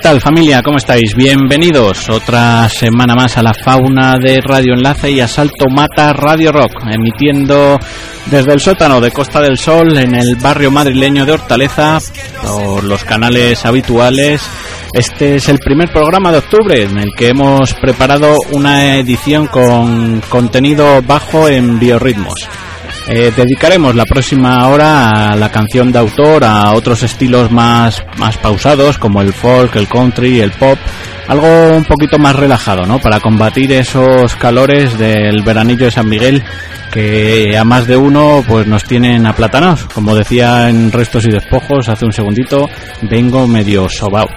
tal familia? ¿Cómo estáis? Bienvenidos otra semana más a la fauna de Radio Enlace y Asalto Mata Radio Rock, emitiendo desde el sótano de Costa del Sol en el barrio madrileño de Hortaleza por los canales habituales. Este es el primer programa de octubre en el que hemos preparado una edición con contenido bajo en biorritmos. Eh, dedicaremos la próxima hora a la canción de autor, a otros estilos más, más pausados como el folk, el country, el pop, algo un poquito más relajado, ¿no? Para combatir esos calores del veranillo de San Miguel que a más de uno pues nos tienen aplatanos. Como decía en Restos y Despojos hace un segundito, vengo medio sobao.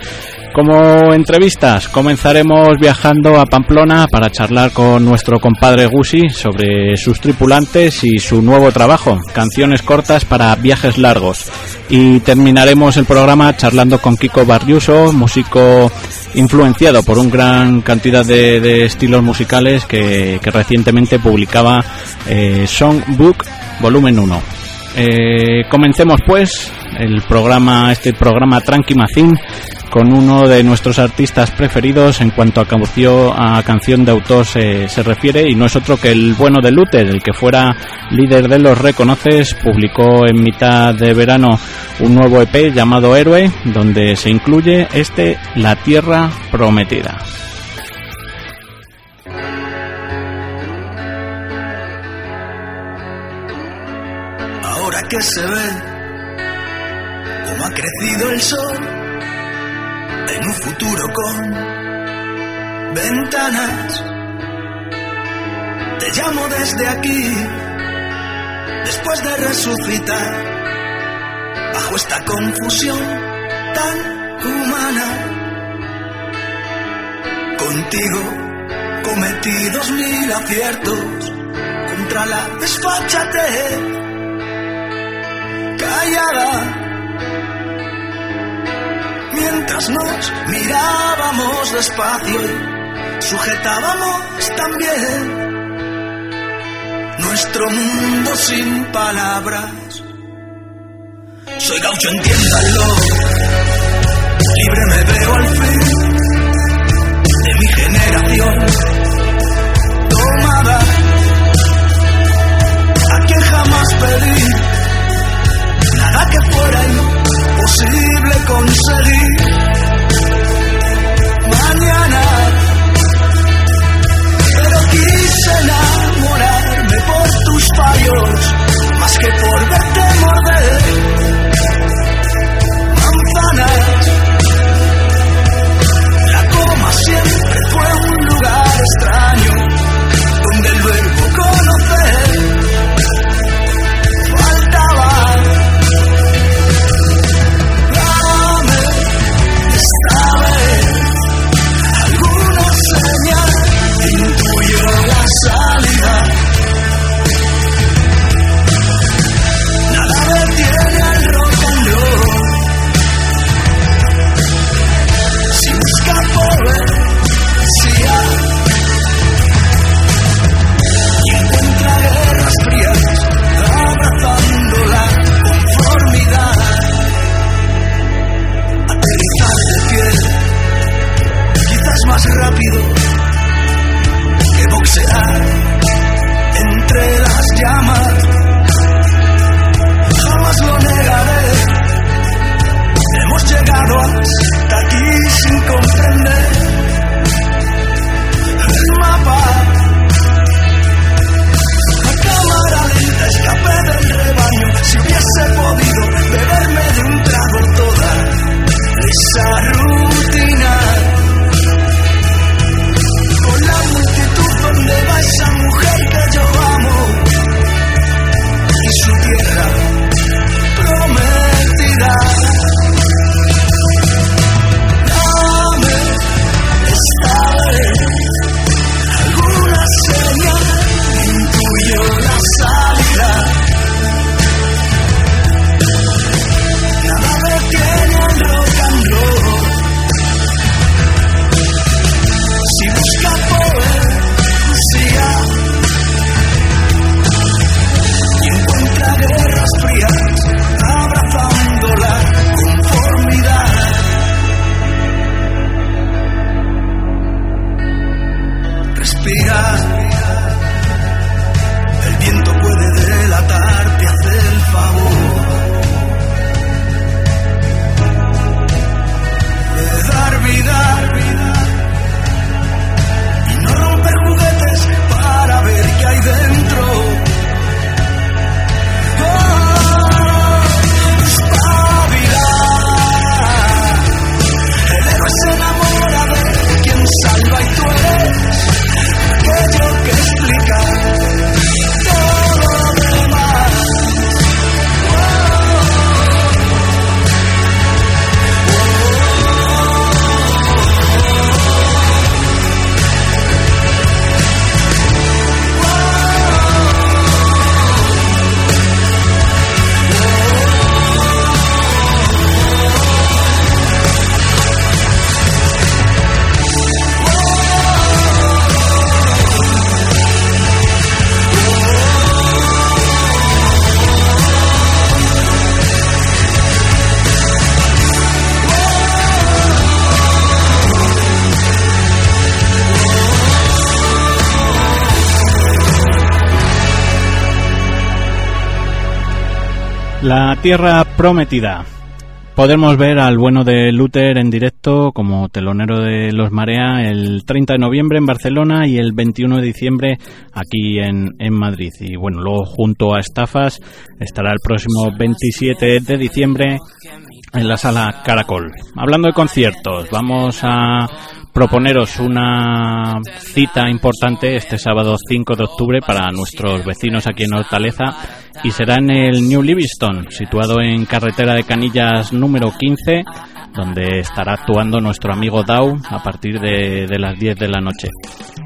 Como entrevistas, comenzaremos viajando a Pamplona para charlar con nuestro compadre Gusi sobre sus tripulantes y su nuevo trabajo, canciones cortas para viajes largos. Y terminaremos el programa charlando con Kiko Barriuso, músico influenciado por una gran cantidad de, estilos musicales que, recientemente publicaba eh, Songbook Volumen 1. Eh, comencemos pues el programa, este programa Tranqui Macín con uno de nuestros artistas preferidos en cuanto a, a canción de autor se, refiere y no es otro que el bueno de Luther, el que fuera líder de los Reconoces, publicó en mitad de verano un nuevo EP llamado Héroe, donde se incluye este La Tierra Prometida. Que se ve cómo ha crecido el sol en un futuro con ventanas. Te llamo desde aquí, después de resucitar, bajo esta confusión tan humana. Contigo cometí dos mil aciertos contra la desfachatez callada. Mientras nos mirábamos despacio y sujetábamos también nuestro mundo sin palabras. Soy gaucho, entiéndalo, libre me veo al fin de mi generación Tierra Prometida. Podemos ver al bueno de Luther en directo como telonero de Los Marea el 30 de noviembre en Barcelona y el 21 de diciembre aquí en, en Madrid. Y bueno, luego junto a Estafas estará el próximo 27 de diciembre en la sala Caracol. Hablando de conciertos, vamos a proponeros una cita importante este sábado 5 de octubre para nuestros vecinos aquí en Hortaleza y será en el New Livingston, situado en carretera de Canillas número 15, donde estará actuando nuestro amigo Dow a partir de, las 10 de la noche.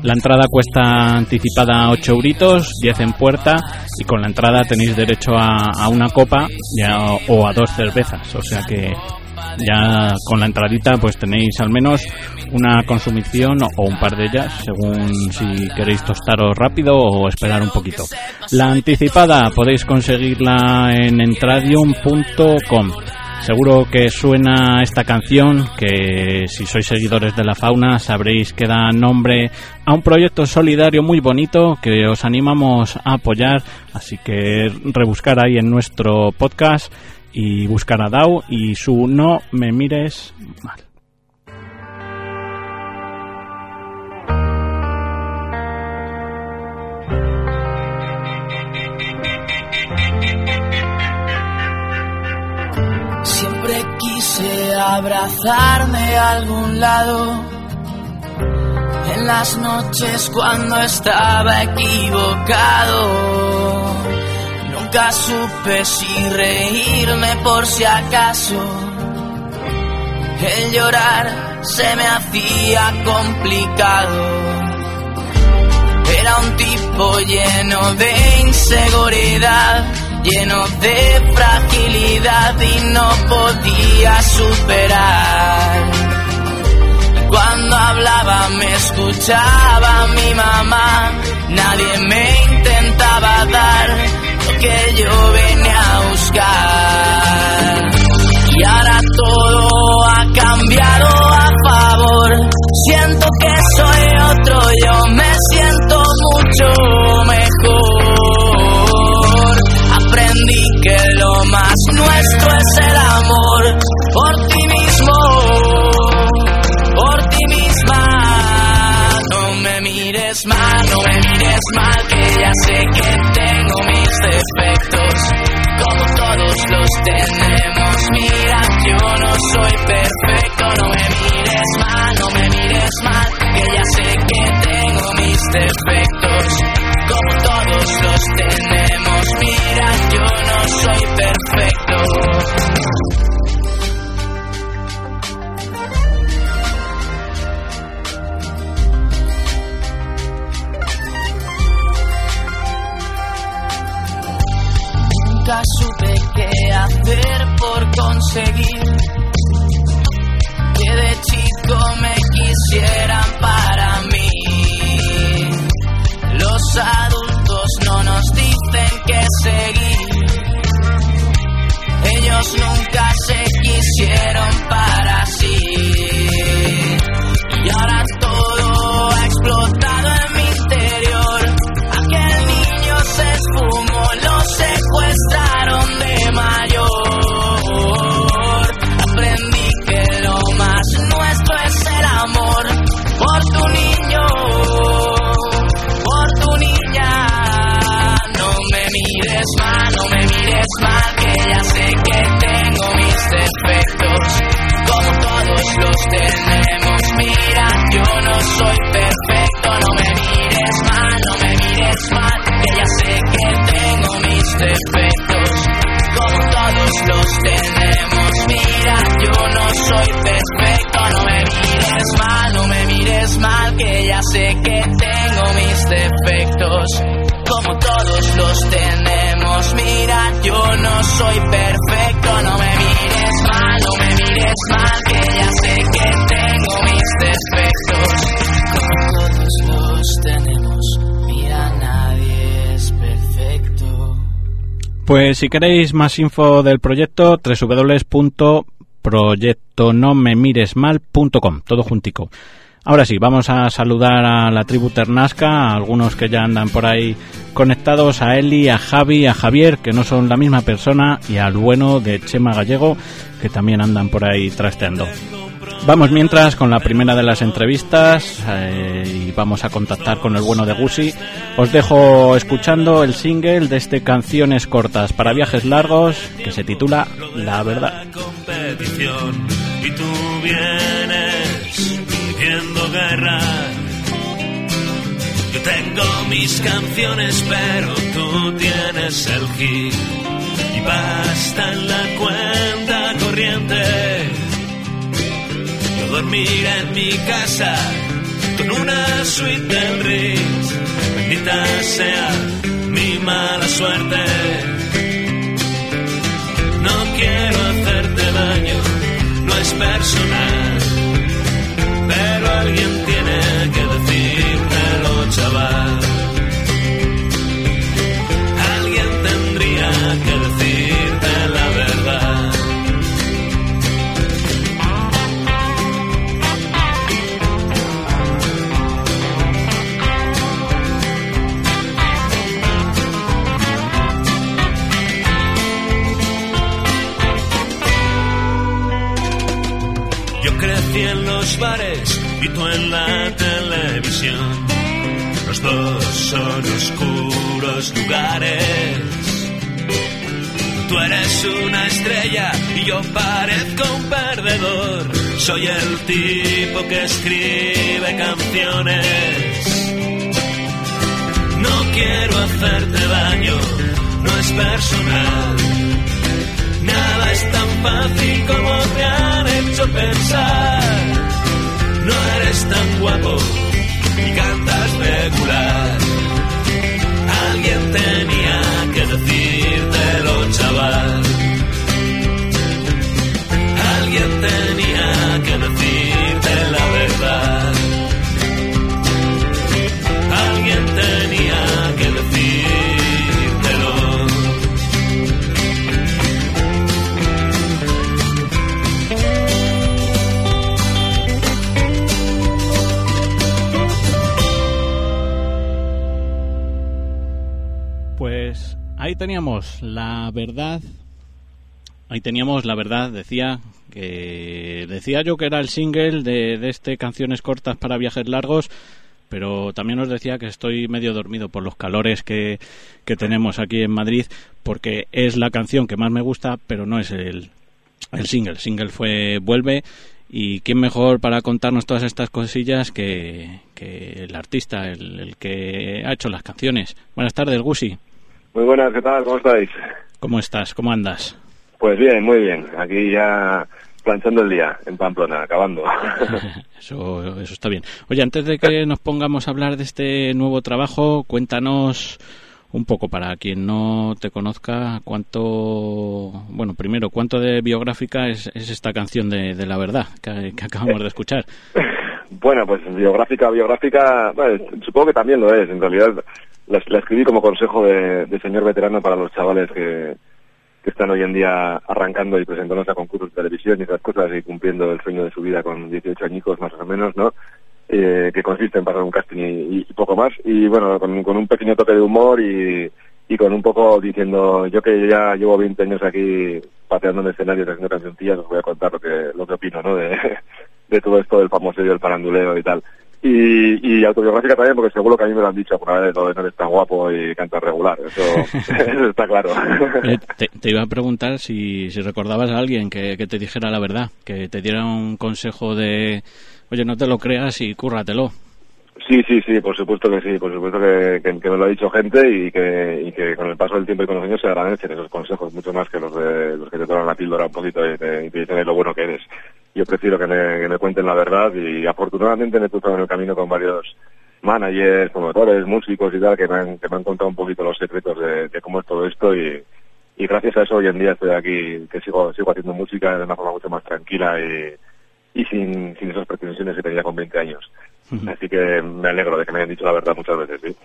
La entrada cuesta anticipada 8 euritos, 10 en puerta y con la entrada tenéis derecho a, una copa o a dos cervezas, o sea que ya con la entradita pues tenéis al menos una consumición o un par de ellas según si queréis tostaros rápido o esperar un poquito. La anticipada podéis conseguirla en entradium.com. Seguro que suena esta canción, que si sois seguidores de la fauna sabréis que da nombre a un proyecto solidario muy bonito que os animamos a apoyar, así que rebuscar ahí en nuestro podcast y buscar a Dao y su No me mires mal. Siempre quise abrazarme a algún lado en las noches cuando estaba equivocado Nunca supe si reírme por si acaso. El llorar se me hacía complicado. Era un tipo lleno de inseguridad, lleno de fragilidad y no podía superar. Cuando hablaba me escuchaba mi mamá, nadie me intentaba dar que yo venía a buscar. Y ahora todo ha cambiado a favor. Siento que soy otro, yo me siento mucho como todos los tenemos. Mira, yo no soy perfecto. supe qué hacer por conseguir que de chico me quisieran para mí. Los adultos no nos dicen qué seguir. Ellos nunca se quisieron para sí. Y ahora todo ha explotado Pues si queréis más info del proyecto, www.proyectonomemiresmal.com, todo juntico. Ahora sí, vamos a saludar a la tribu Ternasca, a algunos que ya andan por ahí conectados, a Eli, a Javi, a Javier, que no son la misma persona, y al bueno de Chema Gallego, que también andan por ahí trasteando. Vamos mientras con la primera de las entrevistas eh, y vamos a contactar con el bueno de Gusi. Os dejo escuchando el single de este Canciones Cortas para Viajes Largos que se titula La Verdad. Y tú vienes viendo guerra. Yo tengo mis canciones, pero tú tienes el hit. Y basta en la cuenta corriente. Dormir en mi casa con una suite del Ritz. Bendita sea mi mala suerte. No quiero hacerte daño, no es personal tipo que escribe canciones. No quiero hacerte daño, no es personal. Nada es tan fácil como te han hecho pensar. No eres tan guapo y cantas regular. Alguien tenía que decírtelo, chaval. Teníamos la verdad. Ahí teníamos la verdad, decía que decía yo que era el single de, de este canciones cortas para viajes largos, pero también os decía que estoy medio dormido por los calores que, que tenemos aquí en Madrid, porque es la canción que más me gusta, pero no es el, el single. El single fue Vuelve y quién mejor para contarnos todas estas cosillas que, que el artista, el, el que ha hecho las canciones. Buenas tardes, Gusi. Muy buenas, ¿qué tal? ¿Cómo estáis? ¿Cómo estás? ¿Cómo andas? Pues bien, muy bien. Aquí ya planchando el día en Pamplona, acabando. Eso, eso está bien. Oye, antes de que nos pongamos a hablar de este nuevo trabajo, cuéntanos un poco para quien no te conozca cuánto, bueno, primero, cuánto de biográfica es, es esta canción de, de la verdad que, que acabamos de escuchar. Bueno, pues biográfica, biográfica, bueno, supongo que también lo es. En realidad la, escribí como consejo de, señor veterano para los chavales que, están hoy en día arrancando y presentándose a concursos de televisión y esas cosas y cumpliendo el sueño de su vida con 18 añicos más o menos, ¿no? Eh, que consiste en pasar un casting y, y poco más. Y bueno, con, un pequeño toque de humor y, y con un poco diciendo, yo que ya llevo 20 años aquí pateando en escenarios haciendo cancioncillas, os voy a contar lo que, lo que opino, ¿no? De, de todo esto del famoso del paranduleo y tal. Y, y autobiográfica también, porque seguro que a mí me lo han dicho alguna vez, lo de no eres tan guapo y cantas regular. Eso, eso está claro. Eh, te, te iba a preguntar si, si recordabas a alguien que, que te dijera la verdad, que te diera un consejo de, oye, no te lo creas y cúrratelo. Sí, sí, sí, por supuesto que sí, por supuesto que, que, que me lo ha dicho gente y que, y que con el paso del tiempo y con los años se agradecen esos consejos mucho más que los de los que te toman la píldora un poquito y te, y te dicen lo bueno que eres. Yo prefiero que me, que me cuenten la verdad y afortunadamente me he cruzado en el camino con varios managers, promotores, músicos y tal que me han, que me han contado un poquito los secretos de, de cómo es todo esto y, y gracias a eso hoy en día estoy aquí, que sigo, sigo haciendo música de una forma mucho más tranquila y, y sin, sin esas pretensiones que tenía con 20 años. Así que me alegro de que me hayan dicho la verdad muchas veces, sí.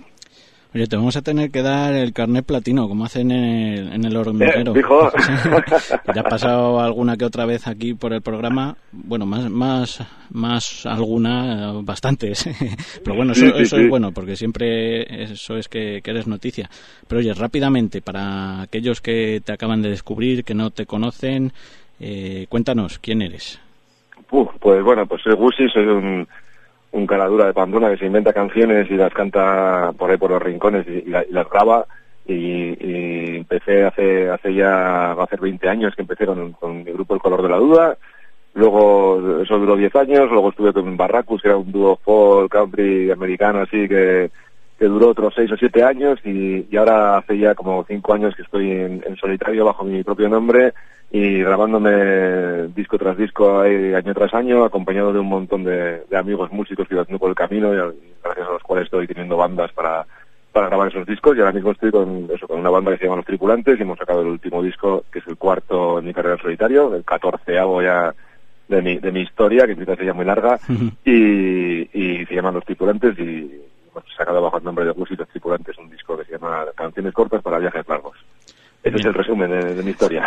Oye, te vamos a tener que dar el carnet platino, como hacen en el, en el hormiguero. Eh, ya ha pasado alguna que otra vez aquí por el programa. Bueno, más, más, más alguna, bastantes. Pero bueno, eso, eso es bueno, porque siempre eso es que, que eres noticia. Pero oye, rápidamente, para aquellos que te acaban de descubrir, que no te conocen, eh, cuéntanos, ¿quién eres? Uf, pues bueno, pues soy Gusi, soy un, un caradura de Pamplona que se inventa canciones y las canta por ahí por los rincones y, la- y las graba. Y, y empecé hace hace ya, va a hacer 20 años que empecé con, con mi grupo El Color de la Duda. Luego, eso duró 10 años, luego estuve con Barracus, que era un dúo folk, country, americano, así que, que duró otros 6 o 7 años y, y ahora hace ya como 5 años que estoy en, en solitario bajo mi propio nombre y grabándome disco tras disco año tras año, acompañado de un montón de, de amigos músicos que iban haciendo por el camino y, gracias a los cuales estoy teniendo bandas para, para grabar esos discos. Y ahora mismo estoy con eso con una banda que se llama Los Tripulantes y hemos sacado el último disco que es el cuarto en mi carrera en solitario, el catorceavo ya de mi, de mi historia, que quizás sea muy larga, y, y se llaman Los Tripulantes y sacado bajo el nombre de Gus y Los Tripulantes un disco que se llama Canciones Cortas para Viajes Largos. Ese es el resumen de, de mi historia.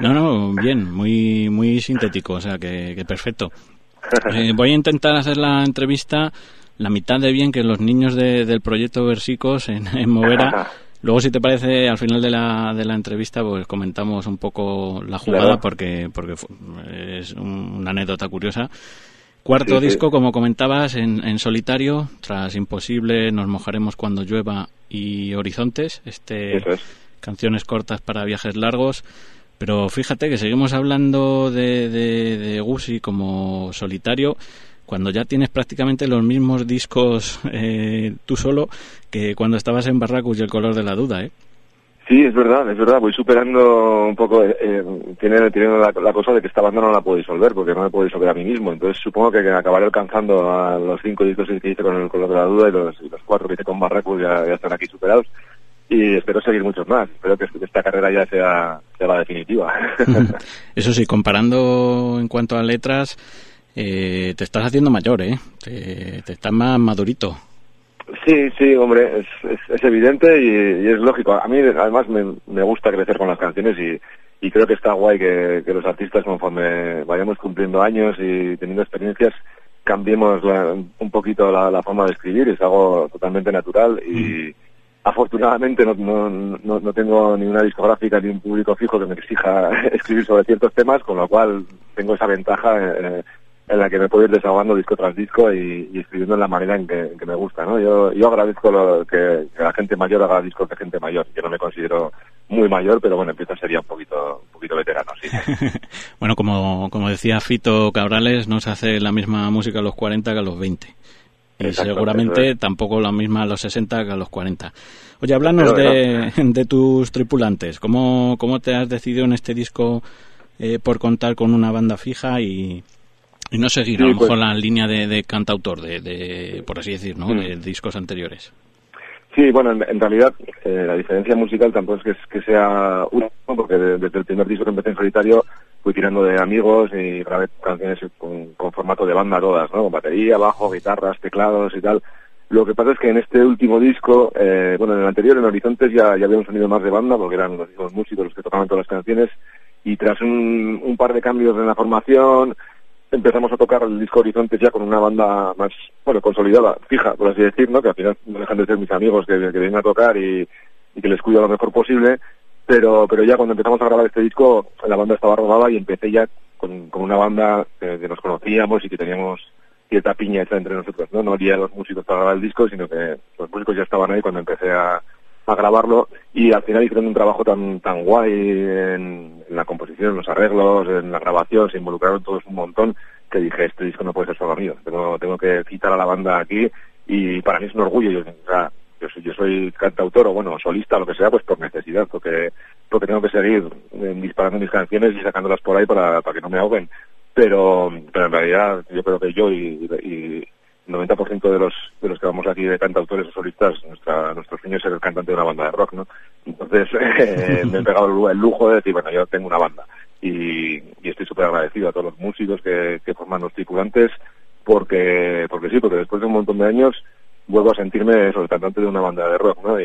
No, no, bien, muy, muy sintético, o sea que, que perfecto. Eh, voy a intentar hacer la entrevista la mitad de bien que los niños de- del proyecto Versicos en, en Movera. Luego, si te parece, al final de la, de la entrevista, pues comentamos un poco la jugada Claro. porque, porque es un- una anécdota curiosa. Cuarto Sí, sí. disco, como comentabas, en, en solitario, tras Imposible, Nos mojaremos cuando llueva y Horizontes, este es. canciones cortas para viajes largos. Pero fíjate que seguimos hablando de, de, de Gusi como solitario cuando ya tienes prácticamente los mismos discos eh, tú solo que cuando estabas en Barracus y el color de la duda, ¿eh? Sí, es verdad, es verdad. Voy superando un poco. eh, eh, tiene la, la cosa de que esta banda no la puedo disolver porque no me puedo disolver a mí mismo. Entonces supongo que acabaré alcanzando a los cinco discos que hice con el color de la duda y los, y los cuatro que hice con Barracus ya, ya están aquí superados. Y espero seguir muchos más. Espero que esta carrera ya sea, sea la definitiva. Eso sí, comparando en cuanto a letras, eh, te estás haciendo mayor, ¿eh? Te, te estás más madurito. Sí, sí, hombre, es, es, es evidente y, y es lógico. A mí, además, me, me gusta crecer con las canciones y, y creo que está guay que, que los artistas, conforme vayamos cumpliendo años y teniendo experiencias, cambiemos la- un poquito la, la forma de escribir. Es algo totalmente natural y afortunadamente no, no, no, no tengo ni una discográfica ni un público fijo que me exija escribir sobre ciertos temas, con lo cual tengo esa ventaja eh, en la que me puedo ir desahogando disco tras disco y, y escribiendo en la manera en que, en que me gusta, ¿no? Yo, yo agradezco lo, que, que la gente mayor haga discos de gente mayor. Yo no me considero muy mayor, pero bueno, empiezo a ser ya un poquito, un poquito veterano, sí. bueno, como, como decía Fito Cabrales, no se hace la misma música a los 40 que a los 20. Y Exacto, seguramente es. tampoco la misma a los 60 que a los 40. Oye, háblanos Pero de, de tus tripulantes. ¿Cómo, ¿Cómo te has decidido en este disco eh, por contar con una banda fija y, y no seguir a lo mejor pues- la línea de, de cantautor, de, de, por así decir, ¿no? Mm. de discos anteriores? Sí, bueno, en, en realidad eh, la diferencia musical tampoco es que, que sea una, ¿no? porque de- desde el primer disco que empecé en solitario fui tirando de amigos y grabé canciones con, con formato de banda todas, ¿no? Con batería, bajo, guitarras, teclados y tal. Lo que pasa es que en este último disco, eh, bueno, en el anterior, en Horizontes, ya, ya había un sonido más de banda, porque eran los mismos músicos los que tocaban todas las canciones, y tras un, un par de cambios en la formación, empezamos a tocar el disco Horizontes ya con una banda más, bueno, consolidada, fija, por así decir, ¿no? Que al final no dejan de ser mis amigos que, que vienen a tocar y, que les cuido lo mejor posible, pero, pero ya cuando empezamos a grabar este disco, la banda estaba rodada y empecé ya con, con una banda que, que nos conocíamos y que teníamos cierta piña hecha entre nosotros, ¿no? No había los músicos para grabar el disco, sino que los músicos ya estaban ahí cuando empecé a, a grabarlo y al final hicieron un trabajo tan tan guay en, la composición, en los arreglos, en la grabación, se involucraron todos un montón que dije, este disco no puede ser solo mío, tengo, tengo que citar a la banda aquí y para mí es un orgullo, yo, yo soy, yo soy cantautor o bueno, solista, lo que sea, pues por necesidad, porque, porque tengo que seguir eh, disparando mis canciones y sacándolas por ahí para, para que no me ahoguen. Pero, pero en realidad yo creo que yo y, y 90% de los de los que vamos aquí de cantautores o solistas, nuestra, nuestro sueño es ser el cantante de una banda de rock, ¿no? Entonces eh, me he pegado el, lu- el lujo de decir, bueno, yo tengo una banda y, y estoy súper agradecido a todos los músicos que, que forman los tripulantes porque porque sí, porque después de un montón de años vuelvo a sentirme eso, el cantante de una banda de rock, ¿no? Y,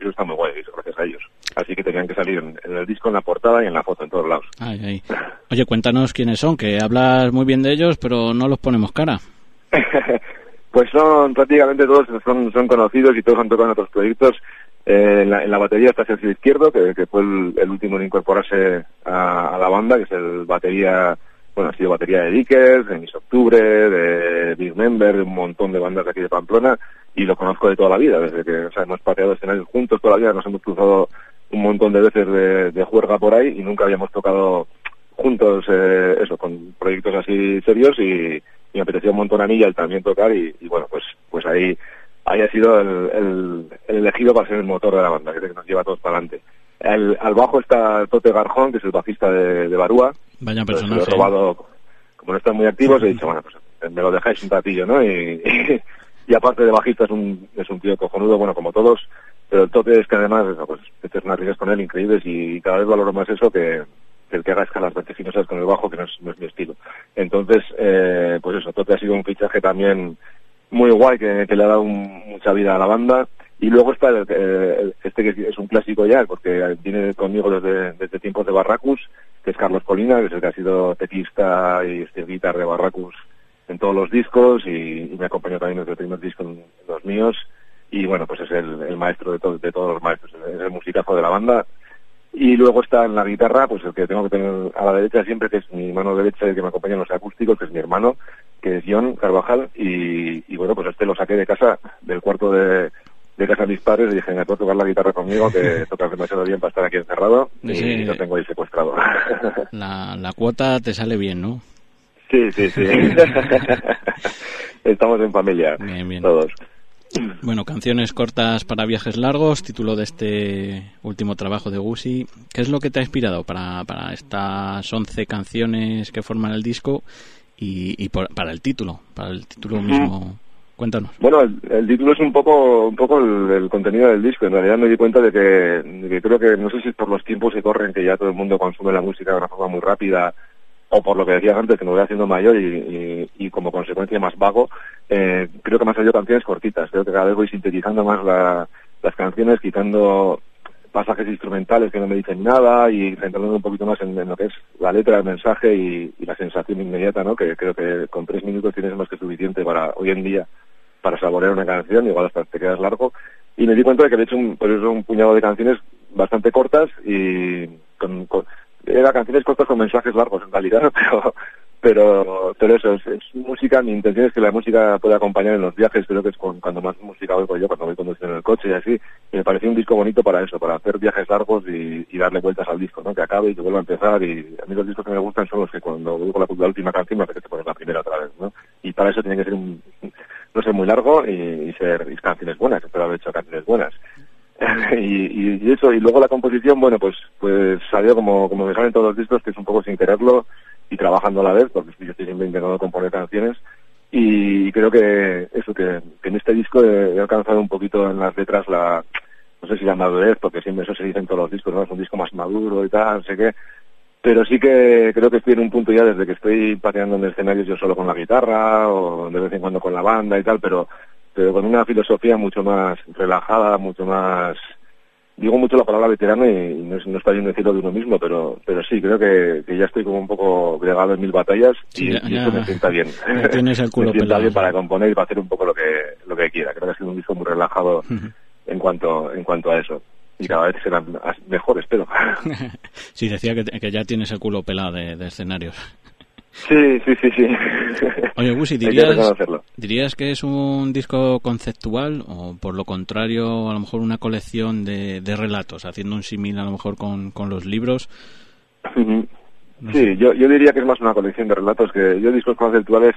eso está muy guay, gracias a ellos. Así que tenían que salir en, el disco, en la portada y en la foto, en todos lados. Oye, cuéntanos quiénes son, que hablas muy bien de ellos, pero no los ponemos cara. pues son prácticamente todos son, son conocidos y todos han tocado en otros proyectos. Eh, en, la, batería está Sergio Izquierdo, que, fue el, último en incorporarse a, la banda, que es el batería, bueno, ha sido batería de Dickers, de Miss Octubre, de Big Member, de un montón de bandas de aquí de Pamplona, y lo conozco de toda la vida, desde que o sea, hemos pateado escenarios juntos toda la vida, nos hemos cruzado un montón de veces de, juerga por ahí y nunca habíamos tocado juntos eh, eso, con proyectos así serios y, me apetecía un montón a mí y también tocar y, bueno, pues pues ahí haya sido el, elegido para ser el motor de la banda, que nos lleva todos para adelante. al bajo está Tote Garjón, que es el bajista de, de Barúa. Vaya personaje. Lo he robado, como no están muy activos, he dicho, bueno, pues me lo dejáis un ratillo, ¿no? Y, y, aparte de bajista es un, es un tío cojonudo, bueno, como todos, pero el Tote es que además, eso, pues, haces unas risas con él increíbles y cada vez valoro más eso que, el que haga escalas vertiginosas con el bajo, que no es, no es mi estilo. Entonces, eh, pues eso, Tote ha sido un fichaje también muy guay que, le ha dado mucha vida a la banda. Y luego está el, este que es un clásico ya, porque viene conmigo desde, desde tiempos de Barracus, que es Carlos Colina, que es el que ha sido teclista y este guitar de Barracus en todos los discos y, me acompañó también desde el primer disco en los míos. Y bueno, pues es el, maestro de, de todos los maestros, es el musicazo de la banda. Y luego está en la guitarra, pues el que tengo que tener a la derecha siempre, que es mi mano derecha y que me acompaña en los acústicos, que es mi hermano, que es John Carvajal. Y, bueno, pues este lo saqué de casa, del cuarto de, de casa de mis padres, y dije, me puedo tocar la guitarra conmigo, que tocas demasiado bien para estar aquí encerrado, y lo tengo ahí secuestrado. La, la cuota te sale bien, ¿no? Sí, sí, sí. Estamos en familia, bien, bien. todos. Bueno, canciones cortas para viajes largos, título de este último trabajo de Gusi. ¿Qué es lo que te ha inspirado para, para estas 11 canciones que forman el disco y, para el título, para el título mismo? Cuéntanos. Bueno, el, título es un poco un poco el, contenido del disco. En realidad me di cuenta de que, de que creo que, no sé si es por los tiempos que corren, que ya todo el mundo consume la música de una forma muy rápida o por lo que decías antes, que me voy haciendo mayor y, como consecuencia más vago, eh, creo que me han salido canciones cortitas. Creo que cada vez voy sintetizando más las canciones, quitando pasajes instrumentales que no me dicen nada y centrándome un poquito más en, lo que es la letra, el mensaje y, la sensación inmediata, ¿no? Que creo que con tres minutos tienes más que suficiente para hoy en día para saborear una canción, igual hasta te quedas largo. Y me di cuenta de que he hecho un, pues un puñado de canciones bastante cortas y con era canciones cortas con mensajes largos en realidad, pero pero pero eso es, música mi intención es que la música pueda acompañar en los viajes creo que es cuando más música oigo yo cuando voy conduciendo en el coche y así y me pareció un disco bonito para eso para hacer viajes largos y, darle vueltas al disco no que acabe y que vuelva a empezar y a mí los discos que me gustan son los que cuando oigo la, la última canción me apetece poner la primera otra vez no y para eso tiene que ser un no ser muy largo y, ser y canciones buenas espero haber hecho canciones buenas y, y, eso, y luego la composición, bueno, pues pues salió como, como me salen todos los discos, que es un poco sin quererlo y trabajando a la vez, porque yo estoy siempre intentando componer canciones. Y creo que eso, que, en este disco he, alcanzado un poquito en las letras la, no sé si la madurez, porque siempre eso se dice en todos los discos, ¿no? Es un disco más maduro y tal, no sé qué. Pero sí que creo que estoy en un punto ya desde que estoy pateando en escenarios yo solo con la guitarra o de vez en cuando con la banda y tal, pero pero con una filosofía mucho más relajada, mucho más digo mucho la palabra veterano y no, está bien decirlo de uno mismo, pero pero sí, creo que, ya estoy como un poco bregado en mil batallas y, eso me sienta bien. Tienes el culo me sienta bien para componer y para hacer un poco lo que lo que quiera. Creo que ha sido un disco muy relajado en cuanto en cuanto a eso. Y cada vez será mejor, espero. sí, decía que, que ya tienes el culo pelado de escenarios. Sí, sí, sí, sí. Oye, Gusi, ¿dirías, ¿dirías que es un disco conceptual o por lo contrario a lo mejor una colección de, de relatos, haciendo un símil a lo mejor con, con los libros? sí, yo, yo diría que es más una colección de relatos que yo discos conceptuales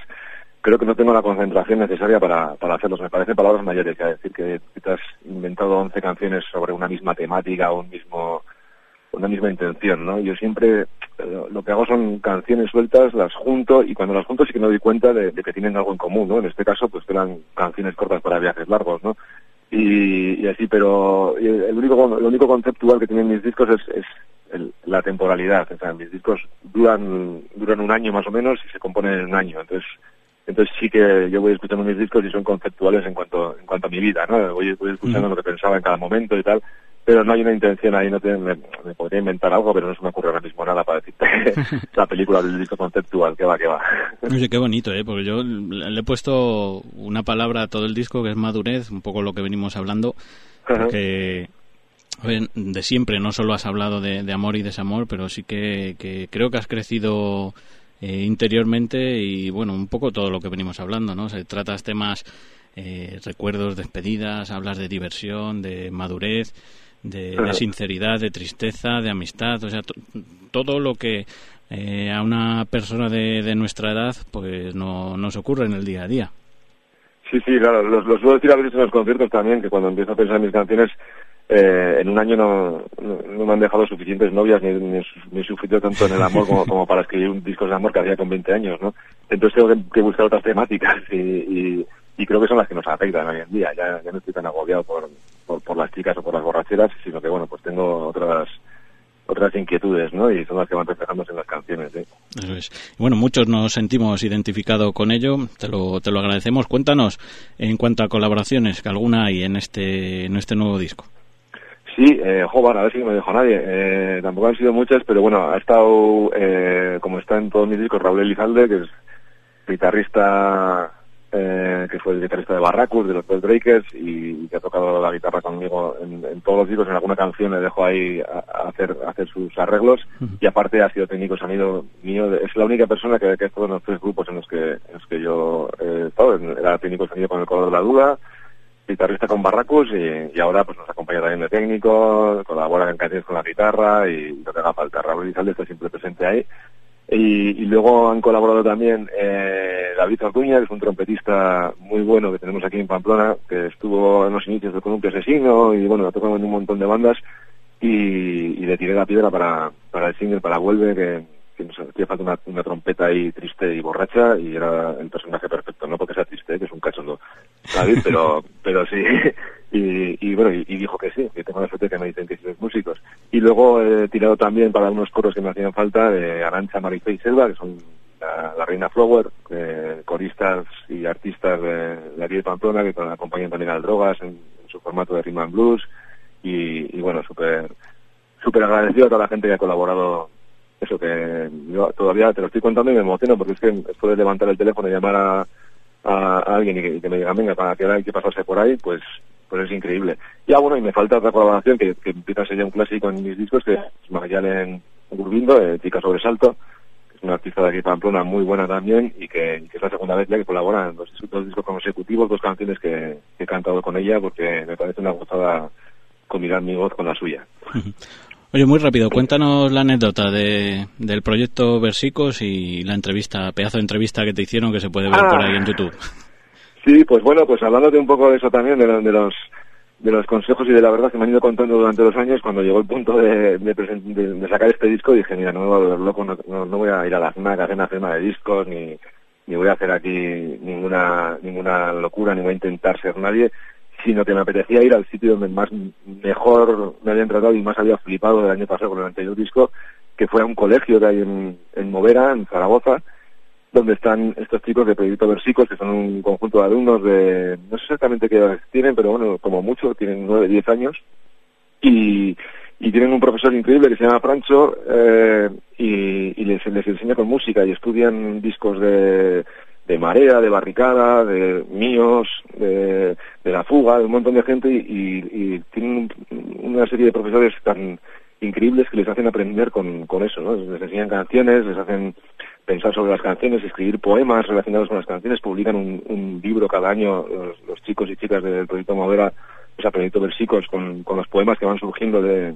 creo que no tengo la concentración necesaria para, para hacerlos. Me parecen palabras mayores, que decir que te has inventado 11 canciones sobre una misma temática o un mismo una misma intención, ¿no? Yo siempre eh, lo que hago son canciones sueltas, las junto y cuando las junto sí que me doy cuenta de, que tienen algo en común, ¿no? En este caso, pues eran canciones cortas para viajes largos, ¿no? Y, así, pero el único, lo único conceptual que tienen mis discos es, la temporalidad. O sea, mis discos duran, duran un año más o menos y se componen en un año. Entonces, entonces sí que yo voy escuchando mis discos y son conceptuales en cuanto en cuanto a mi vida, ¿no? Voy, voy escuchando lo que pensaba en cada momento y tal, pero no hay una intención ahí, no te, me, podría inventar algo, pero no se me ocurre ahora mismo nada para decirte la película del disco conceptual, que va, que va. Oye, qué bonito, ¿eh? Porque yo le he puesto una palabra a todo el disco que es madurez, un poco lo que venimos hablando, porque de siempre no solo has hablado de, amor y desamor, pero sí que, que creo que has crecido eh, interiormente y bueno, un poco todo lo que venimos hablando, ¿no? Se tratas temas, eh, recuerdos, despedidas, hablas de diversión, de madurez, de, sinceridad, de tristeza, de amistad, o sea, todo lo que eh, a una persona de, de, nuestra edad pues no nos ocurre en el día a día. Sí, sí, claro, los, los suelo decir a veces en los conciertos también, que cuando empiezo a pensar en mis canciones eh, en un año no, no, me han dejado suficientes novias ni, ni, ni sufrido tanto en el amor como, como, para escribir un disco de amor que hacía con 20 años, ¿no? Entonces tengo que, buscar otras temáticas y, y, y, creo que son las que nos afectan hoy en día. Ya, ya no estoy tan agobiado por, por, por las chicas o por las borracheras, sino que, bueno, pues tengo otras otras inquietudes, ¿no? Y son las que van reflejándose en las canciones, ¿eh? Eso es. Bueno, muchos nos sentimos identificados con ello, te lo, te lo agradecemos. Cuéntanos, en cuanto a colaboraciones, que alguna hay en este, en este nuevo disco. Sí, eh, joder, a ver si no me dejo nadie. Eh, tampoco han sido muchas, pero bueno, ha estado, eh, como está en todos mis discos, Raúl Elizalde, que es guitarrista, eh, que fue el guitarrista de Barracus, de los Bell Breakers, y, que ha tocado la guitarra conmigo en, todos los discos, en alguna canción le dejo ahí a, hacer, hacer sus arreglos, y aparte ha sido técnico sonido mío, es la única persona que, que ha estado en los tres grupos en los que, en los que yo he estado, era técnico sonido con el color de la duda, guitarrista con Barracus y, ahora pues nos acompaña también de técnico, colabora en canciones con la guitarra y lo que haga falta. Raúl Izalde está siempre presente ahí. Y, luego han colaborado también eh, David Orduña, que es un trompetista muy bueno que tenemos aquí en Pamplona, que estuvo en los inicios de Columpio Asesino y bueno, ha tocado en un montón de bandas y, y le tiré la piedra para, para el single, para Vuelve, que que nos hacía falta una, trompeta ahí triste y borracha y era el personaje perfecto, no porque sea triste, que es un cachondo David, pero, pero sí, y, y bueno, y, dijo que sí, que tengo la suerte que me dicen que los músicos. Y luego he tirado también para unos coros que me hacían falta de Arancha, Marifé y Selva, que son la, Reina Flower, eh, coristas y artistas de, de de Pamplona, que acompañan también al Drogas en, su formato de Rhythm Blues, y, bueno, súper súper agradecido a toda la gente que ha colaborado eso que yo todavía te lo estoy contando y me emociono porque es que de levantar el teléfono y llamar a, a, alguien y que, me diga, venga, para que hay que pasarse por ahí, pues pues es increíble. Y ah, bueno, y me falta otra colaboración que, que empieza a ser ya un clásico en mis discos, que es Magallalen Gurbindo, eh, Chica Sobresalto, que es una artista de aquí de Pamplona muy buena también y que, es la segunda vez ya que colabora en dos, dos discos consecutivos, dos canciones que, que, he cantado con ella porque me parece una gozada combinar mi voz con la suya. Oye, muy rápido, cuéntanos la anécdota de, del proyecto Versicos y la entrevista, pedazo de entrevista que te hicieron que se puede ver por ahí en ah. YouTube. Sí, pues bueno, pues hablándote un poco de eso también, de, de los de los consejos y de la verdad que me han ido contando durante los años, cuando llegó el punto de, de, sacar este disco, dije, mira, no me voy a volver loco, no, no, voy a ir a la FNAC a hacer una firma de discos, ni, ni voy a hacer aquí ninguna, ninguna locura, ni voy a intentar ser nadie, sino que me apetecía ir al sitio donde más mejor me habían tratado y más había flipado el año pasado con el anterior disco, que fue a un colegio que hay en, en Movera, en Zaragoza, donde están estos chicos de Proyecto Versicos, que son un conjunto de alumnos de, no sé exactamente qué edad tienen, pero bueno, como mucho, tienen nueve, diez años, y, y tienen un profesor increíble que se llama Francho, eh, y, y les, les enseña con música y estudian discos de de Marea, de Barricada, de Míos, de, La Fuga, de un montón de gente y, y, tienen una serie de profesores tan increíbles que les hacen aprender con, con eso, ¿no? Les enseñan canciones, les hacen pensar sobre las canciones, escribir poemas relacionados con las canciones, publican un, un libro cada año los, chicos y chicas del proyecto Madera, o sea, proyecto Versicos, con, con los poemas que van surgiendo de,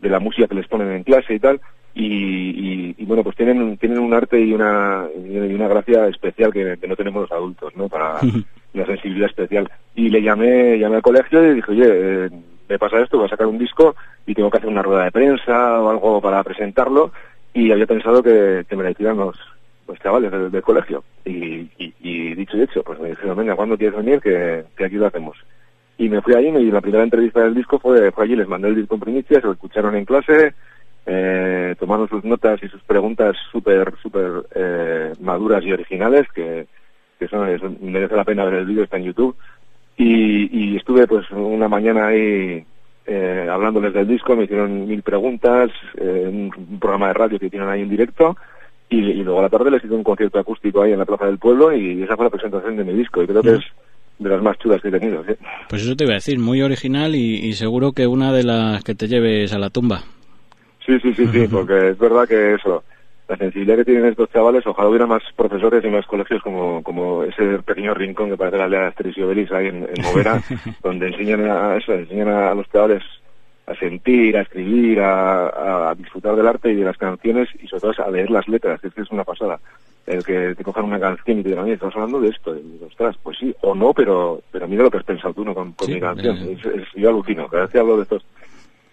de la música que les ponen en clase y tal y, y, bueno pues tienen tienen un arte y una y una gracia especial que, no tenemos los adultos no para una sensibilidad especial. Y le llamé llamé al colegio y dije oye eh, me pasa esto voy a sacar un disco y tengo que hacer una rueda de prensa o algo para presentarlo y había pensado que, que me la hicieran los los chavales del, colegio. Y, y, dicho y hecho pues me dijeron venga ¿cuándo quieres venir que, que aquí lo hacemos y me fui allí y la primera entrevista del disco fue, fue allí les mandé el disco en primicia se lo escucharon en clase eh, tomaron sus notas y sus preguntas súper, súper eh, maduras y originales, que, que. Es- merece la pena ver el vídeo, está en YouTube. Y, y estuve pues una mañana ahí eh, hablándoles del disco, me hicieron mil preguntas, eh, un, programa de radio que tienen ahí en directo. Y, luego a la tarde les hice un concierto acústico ahí en la Plaza del Pueblo y esa fue la presentación de mi disco. Y creo que es de las más chulas que he tenido. Pues eso te iba a decir, muy original y seguro que una de las que te lleves a la tumba. Sí, sí, sí, sí, porque es verdad que eso, la sensibilidad que tienen estos chavales, ojalá hubiera más profesores y más colegios como, como ese pequeño rincón que parece la aldea de Asterix y Obelix ahí en, en Movera, donde enseñan a eso, enseñan a los chavales a sentir, a escribir, a, a disfrutar del arte y de las canciones y sobre todo a leer las letras, que es que es una pasada. El que te cojan una canción y te digan, oye, estamos hablando de esto, y ostras, pues sí, o no, pero pero mira lo que has pensado tú ¿no? con, con Sí, mi canción. Es- es- yo alucino, cada vez que hablo de estos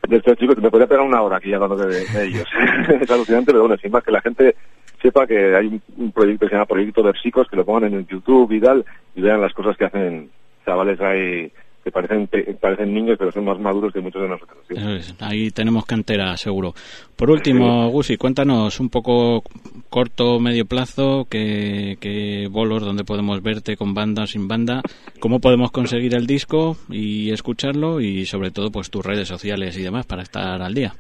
de estos chicos, me podría pegar una hora aquí hablando de, de ellos. es alucinante, pero bueno, sin más que la gente sepa que hay un, proyecto que se llama Proyecto Versicos, que lo pongan en YouTube y tal, y vean las cosas que hacen chavales ahí que parecen parecen niños, pero son más maduros que muchos de nosotros. ¿sí? Eso es, ahí tenemos cantera, seguro. Por último, Gusi, cuéntanos un poco corto, medio plazo, qué, qué bolos, donde podemos verte con banda o sin banda, cómo podemos conseguir el disco y escucharlo y sobre todo pues tus redes sociales y demás para estar al día.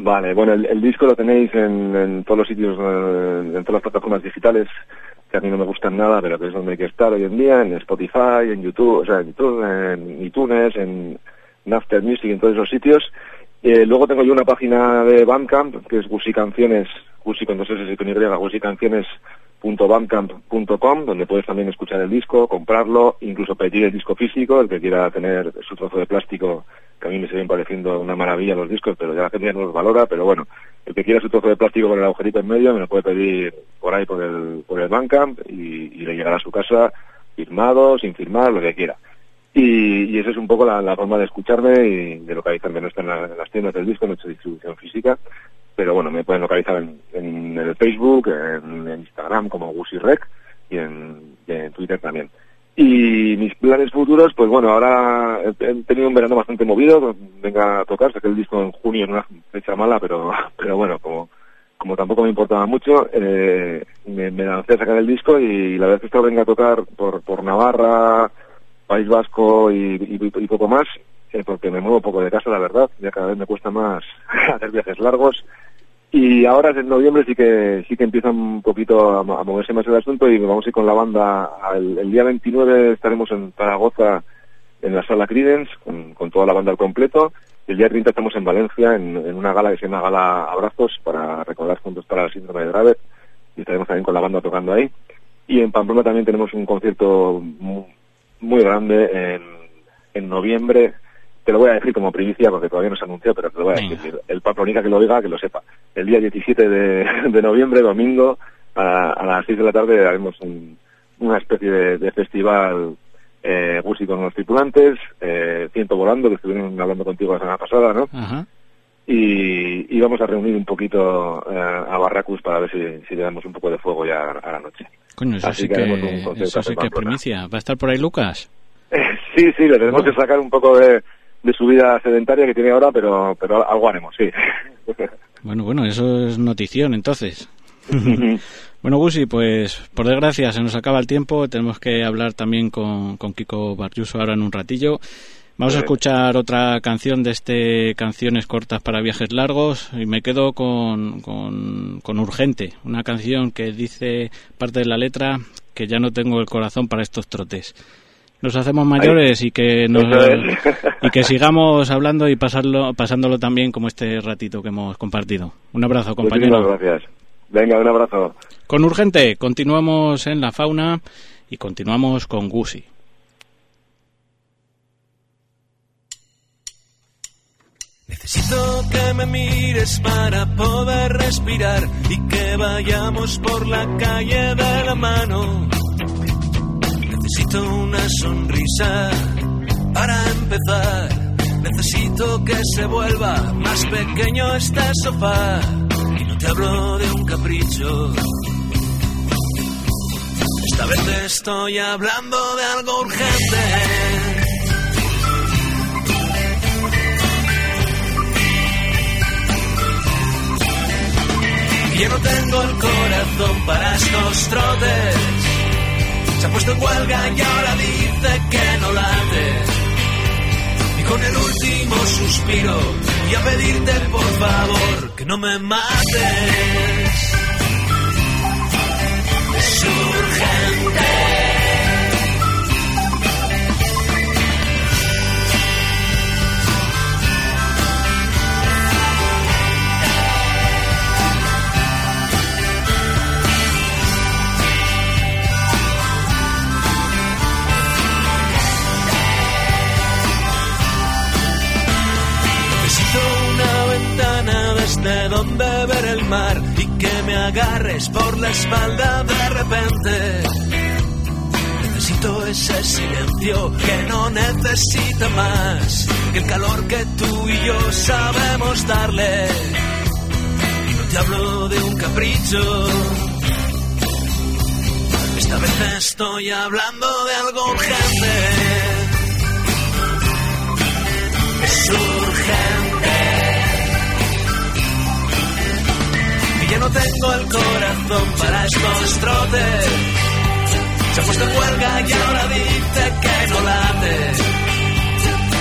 Vale, bueno, el, el disco lo tenéis en, en todos los sitios, en todas las plataformas digitales, que a mí no me gustan nada, pero que es donde hay que estar hoy en día, en Spotify, en YouTube, o sea, en YouTube, en iTunes, en Napster Music, en todos esos sitios. Eh, luego tengo yo una página de Bandcamp, que es Gusi Canciones, Gusi con dos S y con Y, gusicanciones.bandcamp.com, donde puedes también escuchar el disco, comprarlo, incluso pedir el disco físico, el que quiera tener su trozo de plástico, que a mí me siguen pareciendo una maravilla los discos, pero ya la gente ya no los valora, pero bueno, el que quiera su trozo de plástico con el agujerito en medio me lo puede pedir por ahí por el, por el Bandcamp y, y le llegará a su casa firmado, sin firmar, lo que quiera. Y, y esa es un poco la, la forma de escucharme y de localizarme. No está en, la- en las tiendas del disco, no he hecho distribución física, pero bueno, me pueden localizar en, en el Facebook, en, Instagram como GusiRec y en, Twitter también. Y mis planes futuros, pues bueno, ahora he, tenido un verano bastante movido, venga a tocar, saqué el disco en junio en una fecha mala, pero, pero bueno, como, como tampoco me importaba mucho, eh, me, me lancé a sacar el disco y la verdad es que esto venga a tocar por, por Navarra, País Vasco y, y- y poco más, eh, porque me muevo poco de casa, la verdad, ya cada vez me cuesta más hacer viajes largos. Y ahora en noviembre sí que sí que empieza un poquito a, mo- a moverse más el asunto y vamos a ir con la banda. El, el día 29 estaremos en Zaragoza en la sala Credence con, toda la banda al completo. Y el día 30 estamos en Valencia en, en una gala que se llama Gala Abrazos para recordar juntos para el síndrome de Dravet y estaremos también con la banda tocando ahí. Y en Pamplona también tenemos un concierto mu- muy grande en, en noviembre. Te lo voy a decir como primicia porque todavía no se anunció, pero te lo voy a decir. El Pamplonica que lo oiga, que lo sepa. El día 17 de, de noviembre, domingo, a, a las 6 de la tarde haremos un- una especie de, de festival eh, con los tripulantes, eh, Ciento Volando, que estuvieron hablando contigo la semana pasada, ¿no? Ajá. Y, y vamos a reunir un poquito eh, a Barracus para ver si, si le damos un poco de fuego ya a, la noche. Coño, eso Así sí que que, eso sí que primicia. ¿Va a estar por ahí Lucas? Sí, sí, le tenemos que sacar un poco de, de su vida sedentaria que tiene ahora, pero, pero algo haremos, sí. Bueno, bueno, eso es notición entonces. Bueno, Gusi, pues por desgracia se nos acaba el tiempo. Tenemos que hablar también con, con Kiko Barriuso ahora en un ratillo. Vamos a escuchar otra canción de este Canciones Cortas para Viajes Largos y me quedo con, con, con Urgente, una canción que dice parte de la letra que ya no tengo el corazón para estos trotes. Nos hacemos mayores y que nos, y que sigamos hablando y pasarlo, pasándolo también como este ratito que hemos compartido. Un abrazo, compañero. Muchísimas gracias. Venga, un abrazo. Con Urgente, continuamos en la fauna y continuamos con Gusi. Necesito que me mires para poder respirar y que vayamos por la calle de la mano. Necesito una sonrisa para empezar. Necesito que se vuelva más pequeño este sofá. Y no te hablo de un capricho. Esta vez te estoy hablando de algo urgente. Yo no tengo el corazón para estos trotes. Se ha puesto en huelga y ahora dice que no late. Y con el último suspiro y a pedirte por favor que no me mates. Es urgente. Ver el mar y que me agarres por la espalda de repente. Necesito ese silencio que no necesita más que el calor que tú y yo sabemos darle. Y no te hablo de un capricho. Esta vez estoy hablando de algo urgente. Ya no tengo el corazón para estos trotes. Se ha puesto en huelga y ahora dice que no late.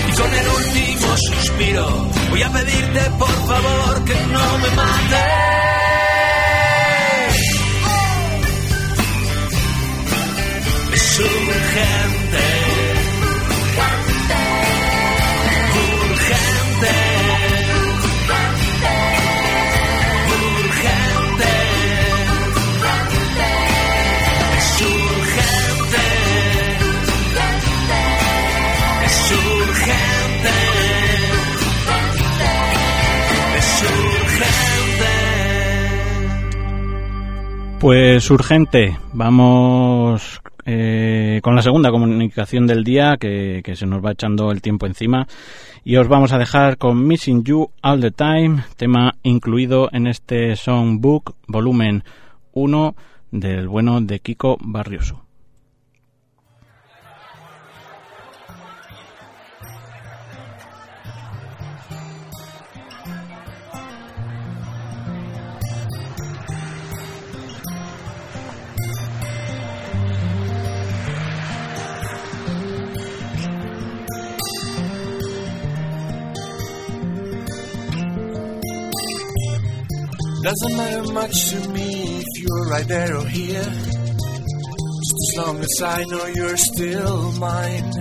Y con el último suspiro voy a pedirte por favor que no me mates. Pues urgente, vamos eh, con la segunda comunicación del día que, se nos va echando el tiempo encima y os vamos a dejar con Missing You All the Time, tema incluido en este Songbook volumen 1 del bueno de Kiko Barrioso. Doesn't matter much to me if you're right there or here. Just as long as I know you're still mine.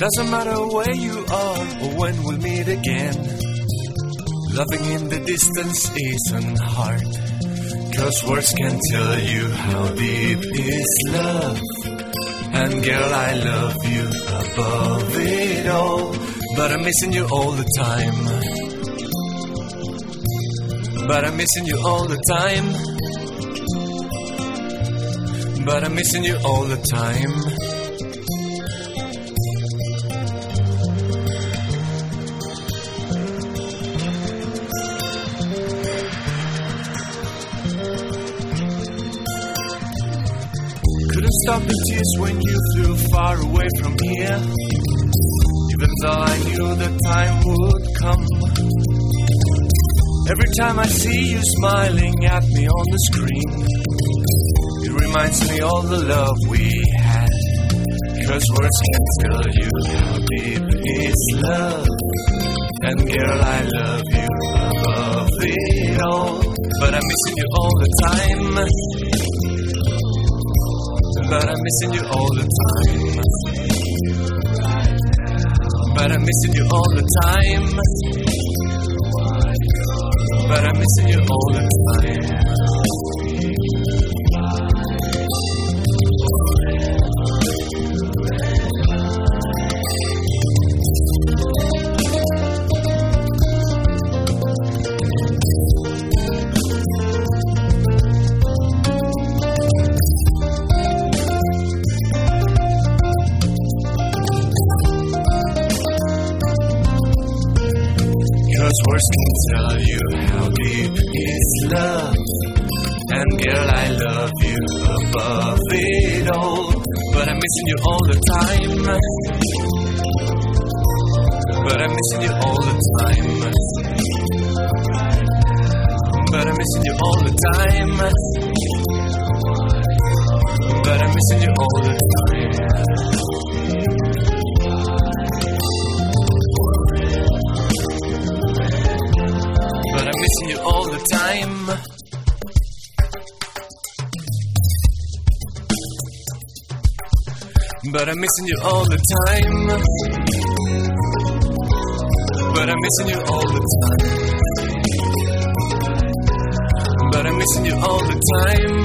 Doesn't matter where you are or when we'll meet again. Loving in the distance isn't hard. Cause words can tell you how deep is love. And girl, I love you above it all. But I'm missing you all the time. But I'm missing you all the time. But I'm missing you all the time. Couldn't stop the tears when you flew far away from here. Even though I knew the time would come. Every time I see you smiling at me on the screen, it reminds me all the love we had. Cause words can tell you how deep is love. And girl, I love you above it all. But I'm missing you all the time. But I'm missing you all the time. But I'm missing you all the time but I'm missing you all the time. Time. But I'm missing you all the time. But I'm missing you all the time.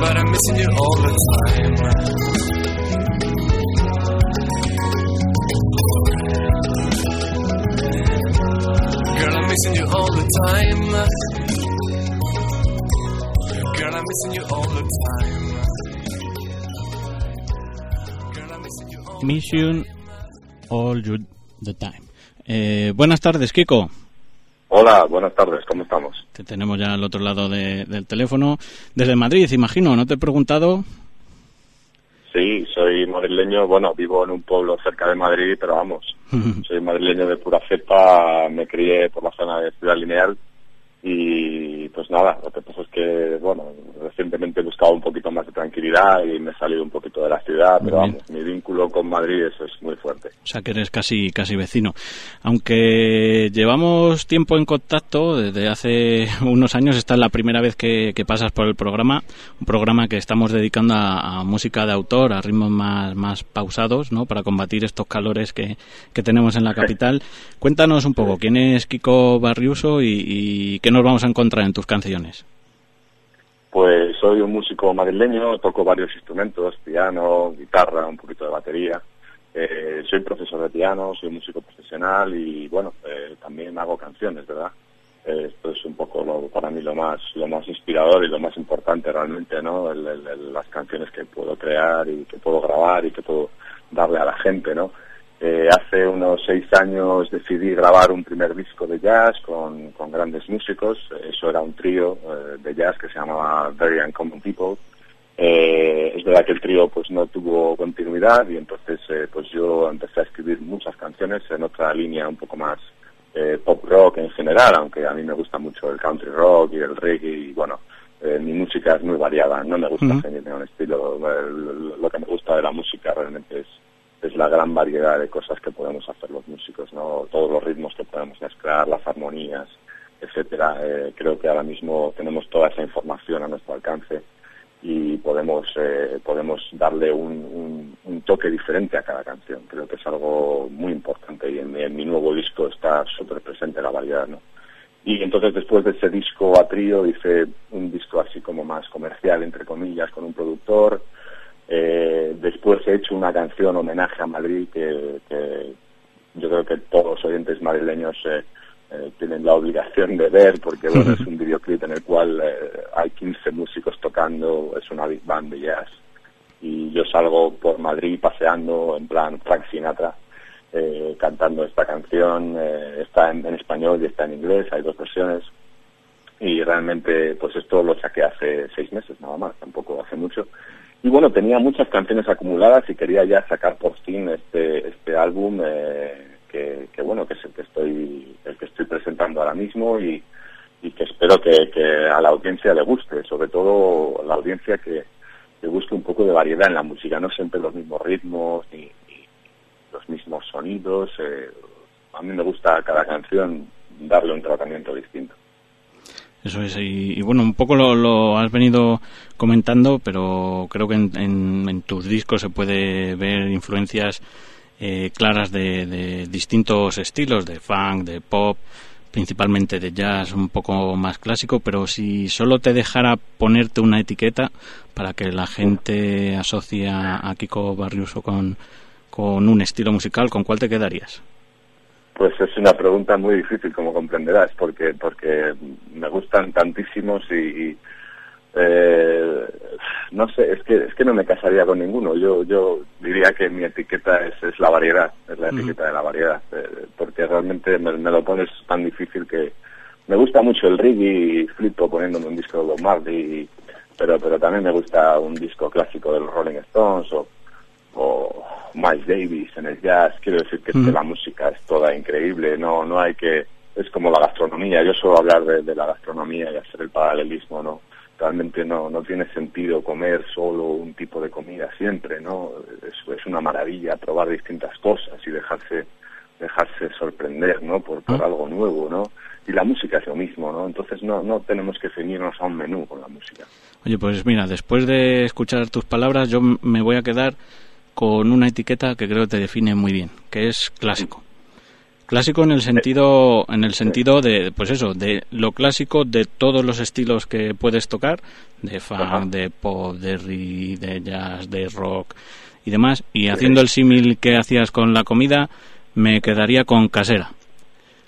But I'm missing you all the time. Girl, I'm missing you all the time. Girl, I'm missing you all the time. Mission All You the Time. Eh, buenas tardes, Kiko. Hola, buenas tardes, ¿cómo estamos? Te tenemos ya al otro lado de- del teléfono. Desde Madrid, imagino, ¿no te he preguntado? Sí, soy madrileño, bueno, vivo en un pueblo cerca de Madrid, pero vamos, soy madrileño de pura cepa, me crié por la zona de Ciudad Lineal y pues nada, lo que pasa es que, bueno, recientemente he buscado un poquito más de tranquilidad y me he salido un poquito de la ciudad, pero bien. vamos, mi vínculo con Madrid es muy fuerte. O sea que eres casi, casi vecino. Aunque llevamos tiempo en contacto, desde hace unos años, esta es la primera vez que, que pasas por el programa, un programa que estamos dedicando a, a música de autor, a ritmos más, más pausados, ¿no? Para combatir estos calores que, que tenemos en la capital. Cuéntanos un poco, ¿quién es Kiko Barriuso y, y qué nos vamos a encontrar en tus canciones? Pues soy un músico madrileño, toco varios instrumentos, piano, guitarra, un poquito de batería. Eh, soy profesor de piano, soy músico profesional y bueno, eh, también hago canciones, ¿verdad? Eh, esto es un poco lo, para mí lo más lo más inspirador y lo más importante realmente, ¿no? El- las canciones que puedo crear y que puedo grabar y que puedo darle a la gente, ¿no? Eh, hace unos seis años decidí grabar un primer disco de jazz con, con grandes músicos. Eso era un trío eh, de jazz que se llamaba Very Uncommon People. Eh, es verdad que el trío pues no tuvo continuidad y entonces eh, pues yo empecé a escribir muchas canciones en otra línea un poco más eh, pop rock en general, aunque a mí me gusta mucho el country rock y el reggae y bueno, mi música es muy variada, no me gusta ceñirme a un estilo, lo que me gusta de la música realmente es es la gran variedad de cosas que podemos hacer los músicos, ¿no? Todos los ritmos que podemos mezclar, las armonías, etcétera. Eh, creo que ahora mismo tenemos toda esa información a nuestro alcance y podemos eh, podemos darle un, toque diferente a cada canción. Creo que es algo muy importante y en, en mi nuevo disco está súper presente la variedad, ¿no? Y entonces después de ese disco a trío hice un disco así como más comercial, entre comillas, con un productor. Eh, después he hecho una canción homenaje a Madrid que, que yo creo que todos los oyentes madrileños eh, eh, tienen la obligación de ver porque bueno, es un videoclip en el cual eh, hay 15 músicos tocando, es una big band de jazz y yo salgo por Madrid paseando en plan Frank Sinatra eh, cantando esta canción, eh, está en, en español y está en inglés, hay dos versiones y realmente pues esto lo saqué hace seis meses nada más, tampoco hace mucho. Y bueno, tenía muchas canciones acumuladas y quería ya sacar por fin este este álbum eh, que, bueno, que es el que estoy el que estoy presentando ahora mismo y, y que espero que, a la audiencia le guste, sobre todo a la audiencia que, que busque un poco de variedad en la música, no siempre los mismos ritmos ni, ni los mismos sonidos. eh, a mí me gusta a cada canción darle un tratamiento distinto. Eso es, y, y bueno, un poco lo, has venido comentando, pero creo que en, en- tus discos se puede ver influencias eh, claras de, de distintos estilos, de funk, de pop, principalmente de jazz, un poco más clásico, pero si solo te dejara ponerte una etiqueta para que la gente asocie a, a Kiko Barriuso con, con un estilo musical, ¿con cuál te quedarías? Pues es una pregunta muy difícil, como comprenderás, porque porque me gustan tantísimos y, y, eh, no sé, es que es que no me casaría con ninguno. Yo yo diría que mi etiqueta es, es la variedad, es la etiqueta de la variedad, eh, porque realmente me, me lo pones tan difícil que me gusta mucho el reggae y flipo poniéndome un disco de Bob Marley, pero pero también me gusta un disco clásico de los Rolling Stones o o Miles Davis en el jazz. Quiero decir que, la música es toda increíble, no no hay que es como la gastronomía. Yo suelo hablar de, de la gastronomía y hacer el paralelismo, ¿no? realmente no, no tiene sentido comer solo un tipo de comida siempre, ¿no? Es, es una maravilla probar distintas cosas y dejarse dejarse sorprender, ¿no? Por, por Ah. algo nuevo, ¿no? Y la música es lo mismo, ¿no? Entonces no, no tenemos que ceñirnos a un menú con la música. Oye, pues mira, después de escuchar tus palabras, yo me voy a quedar con una etiqueta que creo que te define muy bien, que es clásico. Clásico en el sentido, en el sentido de, pues eso, de lo clásico de todos los estilos que puedes tocar, de Ajá. funk, de pop, de reggae, de jazz, de rock y demás. Y haciendo el símil que hacías con la comida, me quedaría con casera.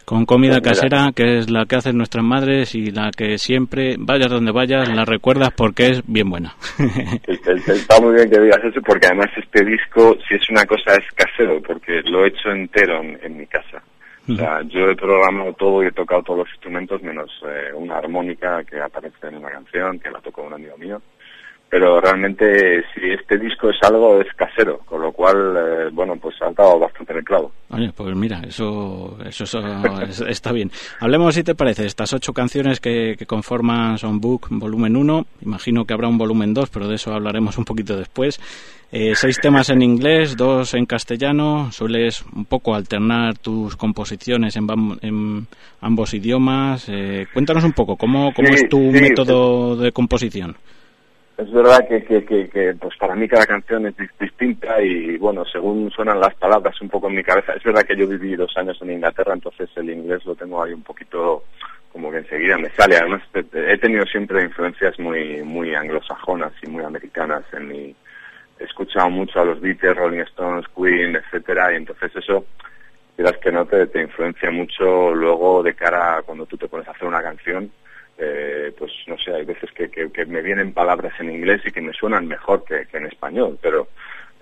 Con comida Pues casera, que es la que hacen nuestras madres y la que siempre, vayas donde vayas, la recuerdas porque es bien buena. Está muy bien que digas eso porque además este disco, si es una cosa, es casero, porque lo he hecho entero en, en mi casa. O sea, yo he programado todo y he tocado todos los instrumentos menos eh, una armónica que aparece en una canción, que la tocó un amigo mío. Pero realmente, si este disco es algo, es casero, con lo cual, eh, bueno, pues ha dado bastante en el clavo. Oye, pues mira, eso, eso, eso es- está bien. Hablemos, si te parece, estas ocho canciones que, que conforman Songbook volumen 1. Imagino que habrá un volumen 2, pero de eso hablaremos un poquito después. Eh, seis temas en inglés, dos en castellano. Sueles un poco alternar tus composiciones en, en ambos idiomas. Eh, cuéntanos un poco, ¿cómo, cómo Sí, es tu sí, método de composición? Es verdad que, que, que, pues para mí cada canción es dis- distinta y bueno, según suenan las palabras un poco en mi cabeza. Es verdad que yo viví dos años en Inglaterra, entonces el inglés lo tengo ahí un poquito como que enseguida me sale. Además he- tenido siempre influencias muy muy anglosajonas y muy americanas en mi he escuchado mucho a los Beatles, Rolling Stones, Queen, etcétera, y entonces eso que no te, te influencia mucho luego de cara a cuando tú te pones a hacer una canción eh, pues no sé, hay veces que, que, que me vienen palabras en inglés y que me suenan mejor que, que en español, pero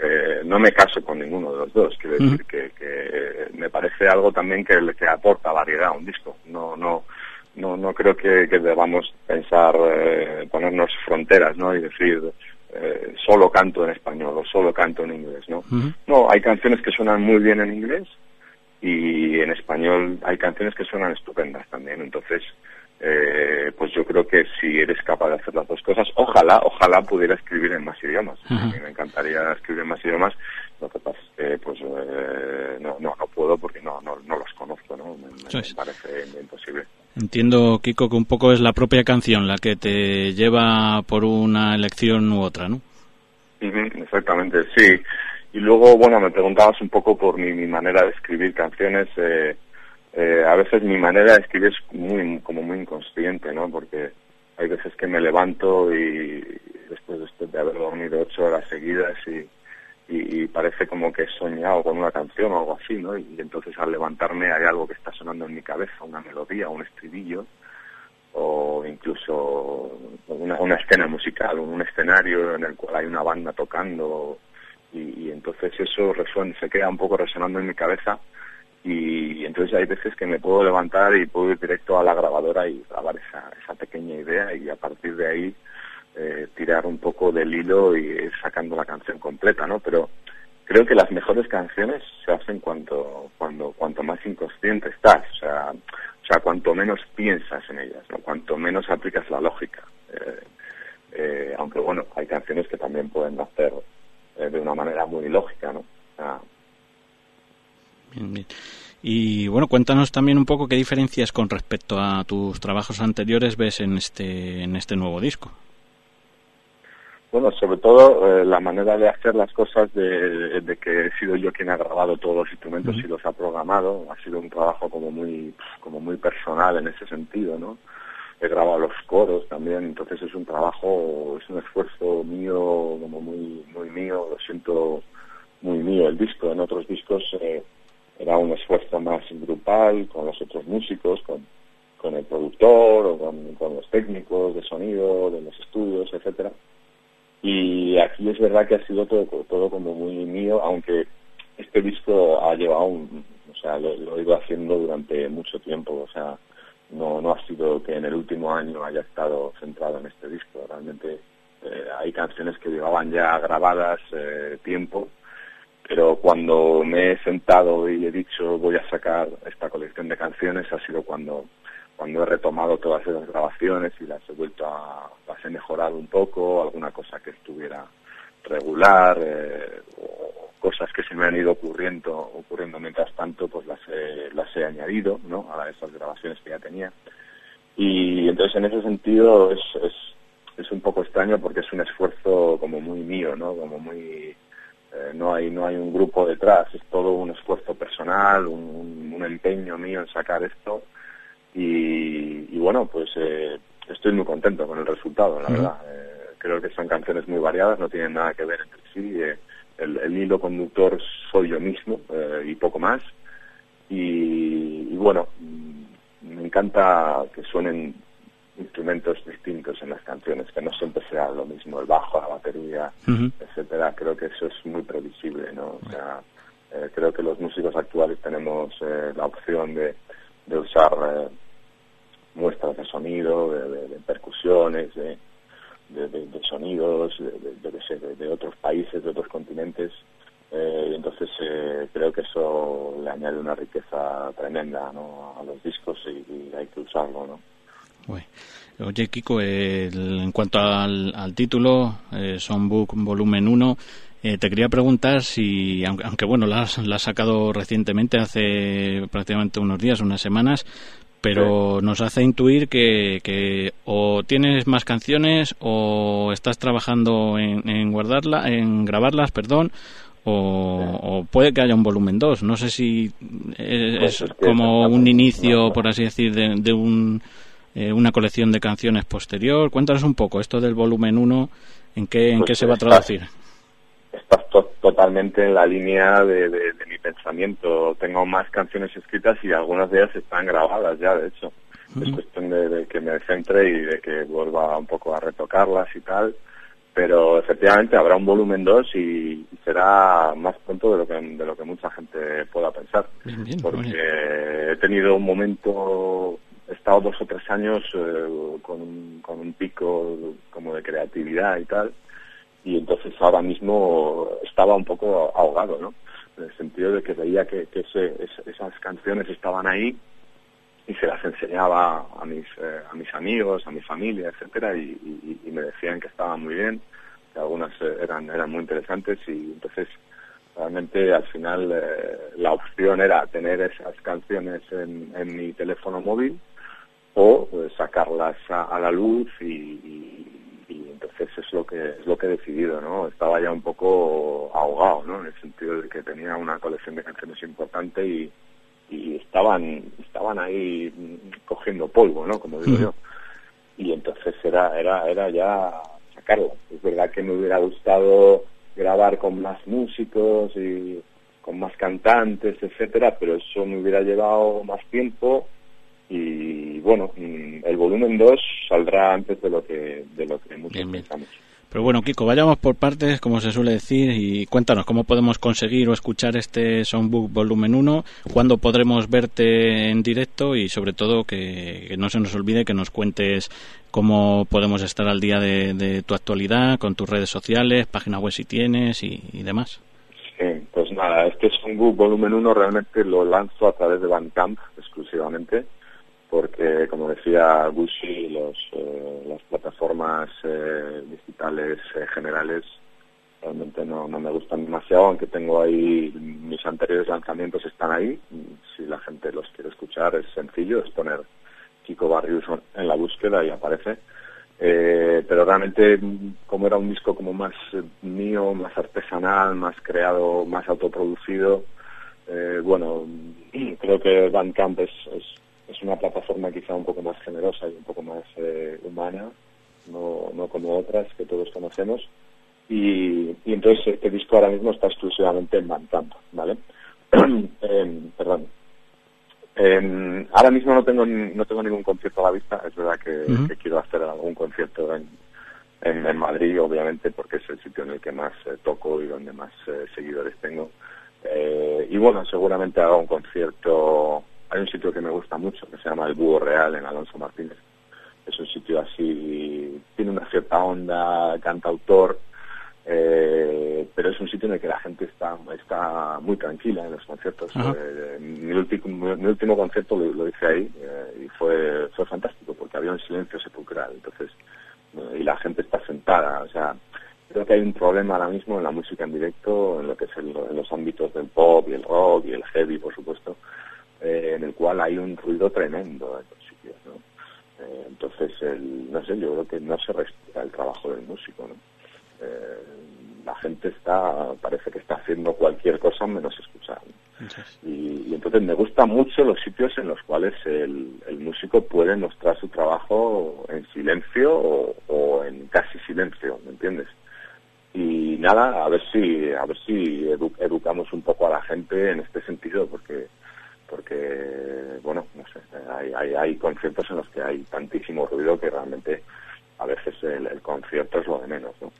eh, no me caso con ninguno de los dos. Quiero decir que, que me parece algo también que, le- que aporta variedad a un disco. No, no, no, no creo que, que debamos pensar, eh, ponernos fronteras, ¿no? Y decir, eh, solo canto en español o solo canto en inglés, ¿no? No, hay canciones que suenan muy bien en inglés y en español hay canciones que suenan estupendas también. Entonces, eh, pues yo creo que si eres capaz de hacer las dos cosas, ojalá, ojalá pudiera escribir en más idiomas. Ajá. A mí me encantaría escribir en más idiomas. Lo que pasa es que, pues, eh, no, no, no puedo porque no, no, no los conozco, ¿no? Me, me- me parece imposible. Entiendo, Kiko, que un poco es la propia canción la que te lleva por una elección u otra, ¿no? Exactamente, sí. Y luego, bueno, me preguntabas un poco por mi, mi manera de escribir canciones. Eh, eh, a veces mi manera de escribir es muy, como muy inconsciente, ¿no? Porque hay veces que me levanto y después, de haber dormido ocho horas seguidas y, parece como que he soñado con una canción o algo así, ¿no? Y entonces al levantarme hay algo que está sonando en mi cabeza, una melodía, un estribillo o incluso una, escena musical, un escenario en el cual hay una banda tocando y, entonces eso se queda un poco resonando en mi cabeza y entonces hay veces que me puedo levantar y puedo ir directo a la grabadora y grabar esa, esa pequeña idea y a partir de ahí eh, tirar un poco del hilo y ir sacando la canción completa, ¿no? Pero creo que las mejores canciones se hacen cuando cuando cuanto más inconsciente estás, o sea, o sea, cuanto menos piensas en ellas, ¿no? Cuanto menos aplicas la lógica. Eh, eh, aunque bueno, hay canciones que también pueden nacer eh, de una manera muy lógica, ¿no? Bien, bien. Y bueno, cuéntanos también un poco qué diferencias con respecto a tus trabajos anteriores ves en este, en este nuevo disco. Bueno, sobre todo eh, la manera de hacer las cosas de, de que he sido yo quien ha grabado todos los instrumentos y los ha programado. Ha sido un trabajo como muy, como muy personal en ese sentido, ¿no? He grabado los coros también, entonces es un trabajo, es un esfuerzo mío, como muy, muy mío. Lo siento muy mío el disco. En otros discos eh, era un esfuerzo más grupal con los otros músicos, con, con el productor o con, con los técnicos de sonido, de los estudios, etcétera. Y aquí es verdad que ha sido todo todo como muy mío aunque este disco ha llevado un, o sea lo, lo he ido haciendo durante mucho tiempo o sea no no ha sido que en el último año haya estado centrado en este disco. Realmente eh, hay canciones que llevaban ya grabadas eh, tiempo pero cuando me he sentado y he dicho voy a sacar esta colección de canciones ha sido cuando cuando he retomado todas esas grabaciones y las he vuelto a las he mejorado un poco, alguna cosa que estuviera regular, eh, o cosas que se me han ido ocurriendo, ocurriendo mientras tanto, pues las he, las he añadido, ¿no? A esas grabaciones que ya tenía. Y entonces en ese sentido es, es, es un poco extraño porque es un esfuerzo como muy mío, ¿no? Como muy, eh, no hay no hay un grupo detrás, es todo un esfuerzo personal, un, un empeño mío en sacar esto y, y bueno, pues eh, estoy muy contento con el resultado, la verdad. Eh, creo que son canciones muy variadas, no tienen nada que ver entre sí. Eh, el, el, hilo conductor soy yo mismo eh, y poco más. Y, y, bueno, mm, me encanta que suenen instrumentos distintos en las canciones, que no siempre sea lo mismo, el bajo, la batería, uh -huh. etcétera. Creo que eso es muy previsible, ¿no? O sea, eh, creo que los músicos actuales tenemos eh, la opción de, de usar eh, muestras de sonido, de, de, de percusiones, de, de, sonidos, de, otros países, de otros continentes. Eh, y entonces eh, creo que eso le añade una riqueza tremenda ¿no? a los discos y, y hay que usarlo, ¿no? Uy. Oye, Kiko, el, en cuanto al, al título, eh, Songbook Volumen 1, eh, te quería preguntar si, aunque, aunque bueno, la has, la has, sacado recientemente, hace prácticamente unos días, unas semanas, pero sí. nos hace intuir que, que, o tienes más canciones o estás trabajando en, en guardarla, en grabarlas, perdón, o, sí. o, puede que haya un volumen 2. No sé si es, es como un inicio, por así decir, de, de un eh, una colección de canciones posterior. Cuéntanos un poco esto del volumen 1, ¿en qué, en pues qué se va a traducir? Estás, estás to totalmente en la línea de, de, de, mi pensamiento. Tengo más canciones escritas y algunas de ellas están grabadas ya, de hecho. Uh -huh. Es cuestión de, de, que me centre y de que vuelva un poco a retocarlas y tal. Pero efectivamente habrá un volumen 2 y, y, será más pronto de lo que, de lo que mucha gente pueda pensar. Bien, bien, porque bien. he tenido un momento he estado dos o tres años eh, con, un, con un pico como de creatividad y tal, y entonces ahora mismo estaba un poco ahogado, ¿no? En el sentido de que veía que, ese, esas canciones estaban ahí y se las enseñaba a mis, eh, a mis amigos, a mi familia, etcétera, y, me decían que estaban muy bien, que algunas eh, eran, eran muy interesantes, y entonces realmente al final la opción era tener esas canciones en mi teléfono móvil o pues, sacarlas a, a, la luz y, y, y, entonces es lo que es lo que he decidido no estaba ya un poco ahogado no en el sentido de que tenía una colección de canciones importante y, y estaban estaban ahí cogiendo polvo no como digo yo. Y entonces era era era ya sacarlo es verdad que me hubiera gustado grabar con más músicos y con más cantantes etcétera pero eso me hubiera llevado más tiempo y bueno, mm, el volumen 2 saldrá antes de lo que de lo que muchos bien, bien. pensamos. Pero bueno, Kiko, vayamos por partes, como se suele decir, y cuéntanos cómo podemos conseguir o escuchar este Songbook volumen 1, cuándo podremos verte en directo y sobre todo que, que, no se nos olvide que nos cuentes cómo podemos estar al día de, de tu actualidad, con tus redes sociales, página web si tienes y, y demás. Sí, pues nada, este Songbook volumen 1 realmente lo lanzo a través de Bandcamp exclusivamente porque como decía Gucci los, eh, las plataformas eh, digitales eh, generales realmente no, no me gustan demasiado aunque tengo ahí mis anteriores lanzamientos están ahí. Si la gente los quiere escuchar es sencillo es poner Kiko Barrios en la búsqueda y aparece. Eh, pero realmente como era un disco como más mío más artesanal más creado más autoproducido eh, bueno creo que Bandcamp es, es es una plataforma quizá un poco más generosa y un poco más eh, humana, no, no como otras que todos conocemos. Y, y, entonces este disco ahora mismo está exclusivamente en Bandcamp, ¿vale? eh, perdón. Eh, ahora mismo no tengo no tengo ningún concierto a la vista, es verdad que, uh -huh. que quiero hacer algún concierto en, en, en, Madrid, obviamente, porque es el sitio en el que más eh, toco y donde más eh, seguidores tengo. Eh, y bueno, seguramente haga un concierto hay un sitio que me gusta mucho que se llama el Búho Real en Alonso Martínez. Es un sitio así, tiene una cierta onda, cantautor, eh, pero es un sitio en el que la gente está está muy tranquila en los conciertos. Eh, mi, último, mi, último concierto lo, lo hice ahí eh, y fue fue fantástico porque había un silencio sepulcral. Entonces, eh, y la gente está sentada. O sea, creo que hay un problema ahora mismo en la música en directo, en lo que es el- en los ámbitos del pop y el rock y el heavy, por supuesto, eh, en el cual hay un ruido tremendo en los sitios, ¿no? Eh, entonces, el, no sé, yo creo que no se respeta el trabajo del músico, ¿no? Eh, la gente está, parece que está haciendo cualquier cosa menos escuchar. ¿no? Y, y entonces me gustan mucho los sitios en los cuales el, el músico puede mostrar su trabajo en silencio o, o en casi silencio, ¿me entiendes? Y nada, a ver si a ver si edu- educamos un poco a la gente en este sentido, porque porque bueno, no sé, hay, hay, hay conciertos en los que hay tantísimo ruido que realmente a veces el, el concierto es lo de menos, ¿no?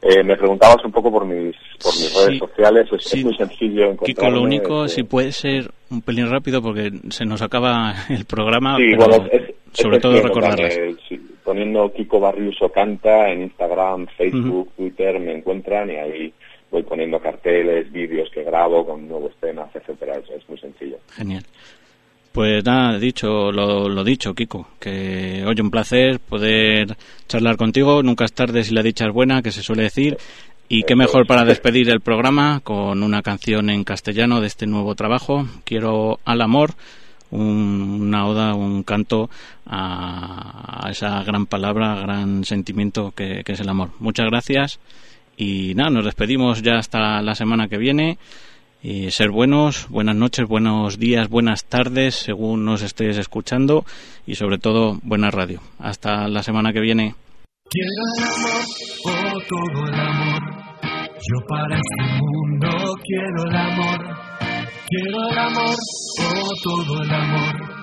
Eh, me preguntabas un poco por mis por mis Sí, redes sociales, es, sí. es muy sencillo. Kiko, lo único, este, si puede ser un pelín rápido, porque se nos acaba el programa, Sí, pero bueno, es- es sobre todo recordarles. poniendo Kiko Barriuso Canta en Instagram, Facebook, Twitter, me encuentran y ahí voy poniendo carteles, vídeos que grabo con nuevos temas, etcétera. Es, es muy sencillo. Genial. Pues nada, dicho lo, lo dicho, Kiko, que oye, un placer poder charlar contigo, nunca es tarde si la dicha es buena, que se suele decir, y qué mejor para despedir el programa con una canción en castellano de este nuevo trabajo, Quiero al amor, un- una oda, un canto a, a esa gran palabra, gran sentimiento que, que es el amor. Muchas gracias y nada, nos despedimos ya hasta la semana que viene. Y ser buenos, buenas noches, buenos días, buenas tardes, según nos estés escuchando y sobre todo buena radio. Hasta la semana que viene. Quiero el amor, oh todo el amor. Yo para este mundo quiero el amor. Quiero el amor, oh todo el amor.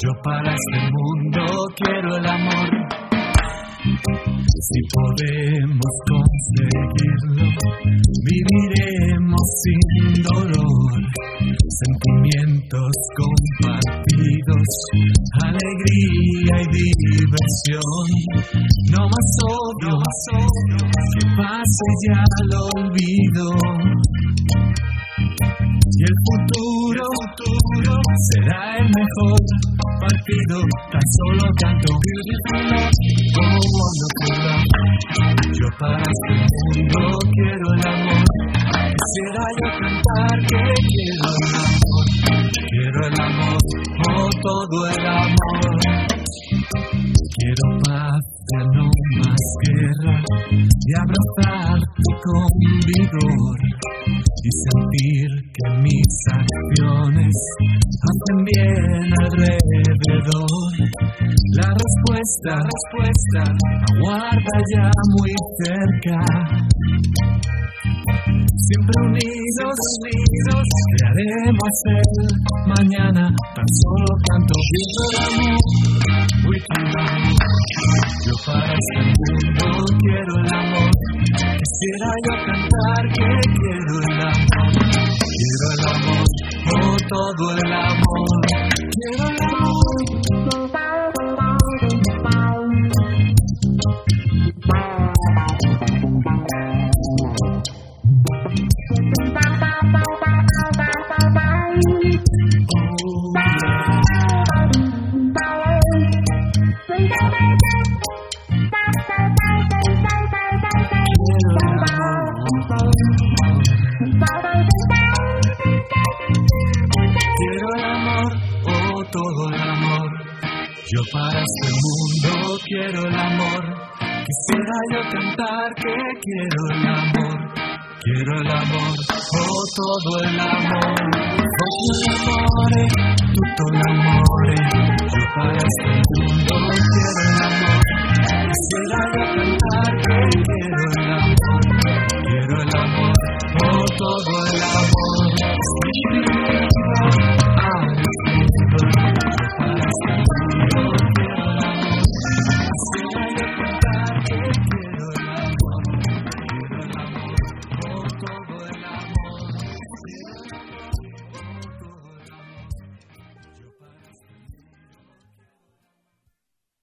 Yo para este mundo quiero el amor. Si podemos conseguirlo, viviremos sin dolor. Sentimientos compartidos, alegría y diversión. No más odio, que pase ya lo olvido. Y el futuro, futuro será el mejor partido. Tan solo Love, como Wonderful Love. Yo para este mundo quiero el amor. Quisiera yo cantar que quiero el amor. Quiero el amor, oh todo el amor. Quiero paz, ya no más guerra. Y abrazarte con vigor. Y sentir que mis acciones hacen bien alrededor. La respuesta, respuesta, aguarda ya muy cerca. Siempre unidos, unidos, crearemos el mañana. Tan solo canto vivo amor, with you. Yo para este mundo quiero el amor. Quisiera yo cantar que quiero el amor. Quiero el amor, oh todo el amor. Quiero el para este mundo quiero el amor. Quisiera yo cantar que quiero el amor. Quiero el amor, oh todo el amor. Todo el amor, eh, tutto l'amore. Eh, yo para este mundo quiero el amor. Quisiera yo cantar que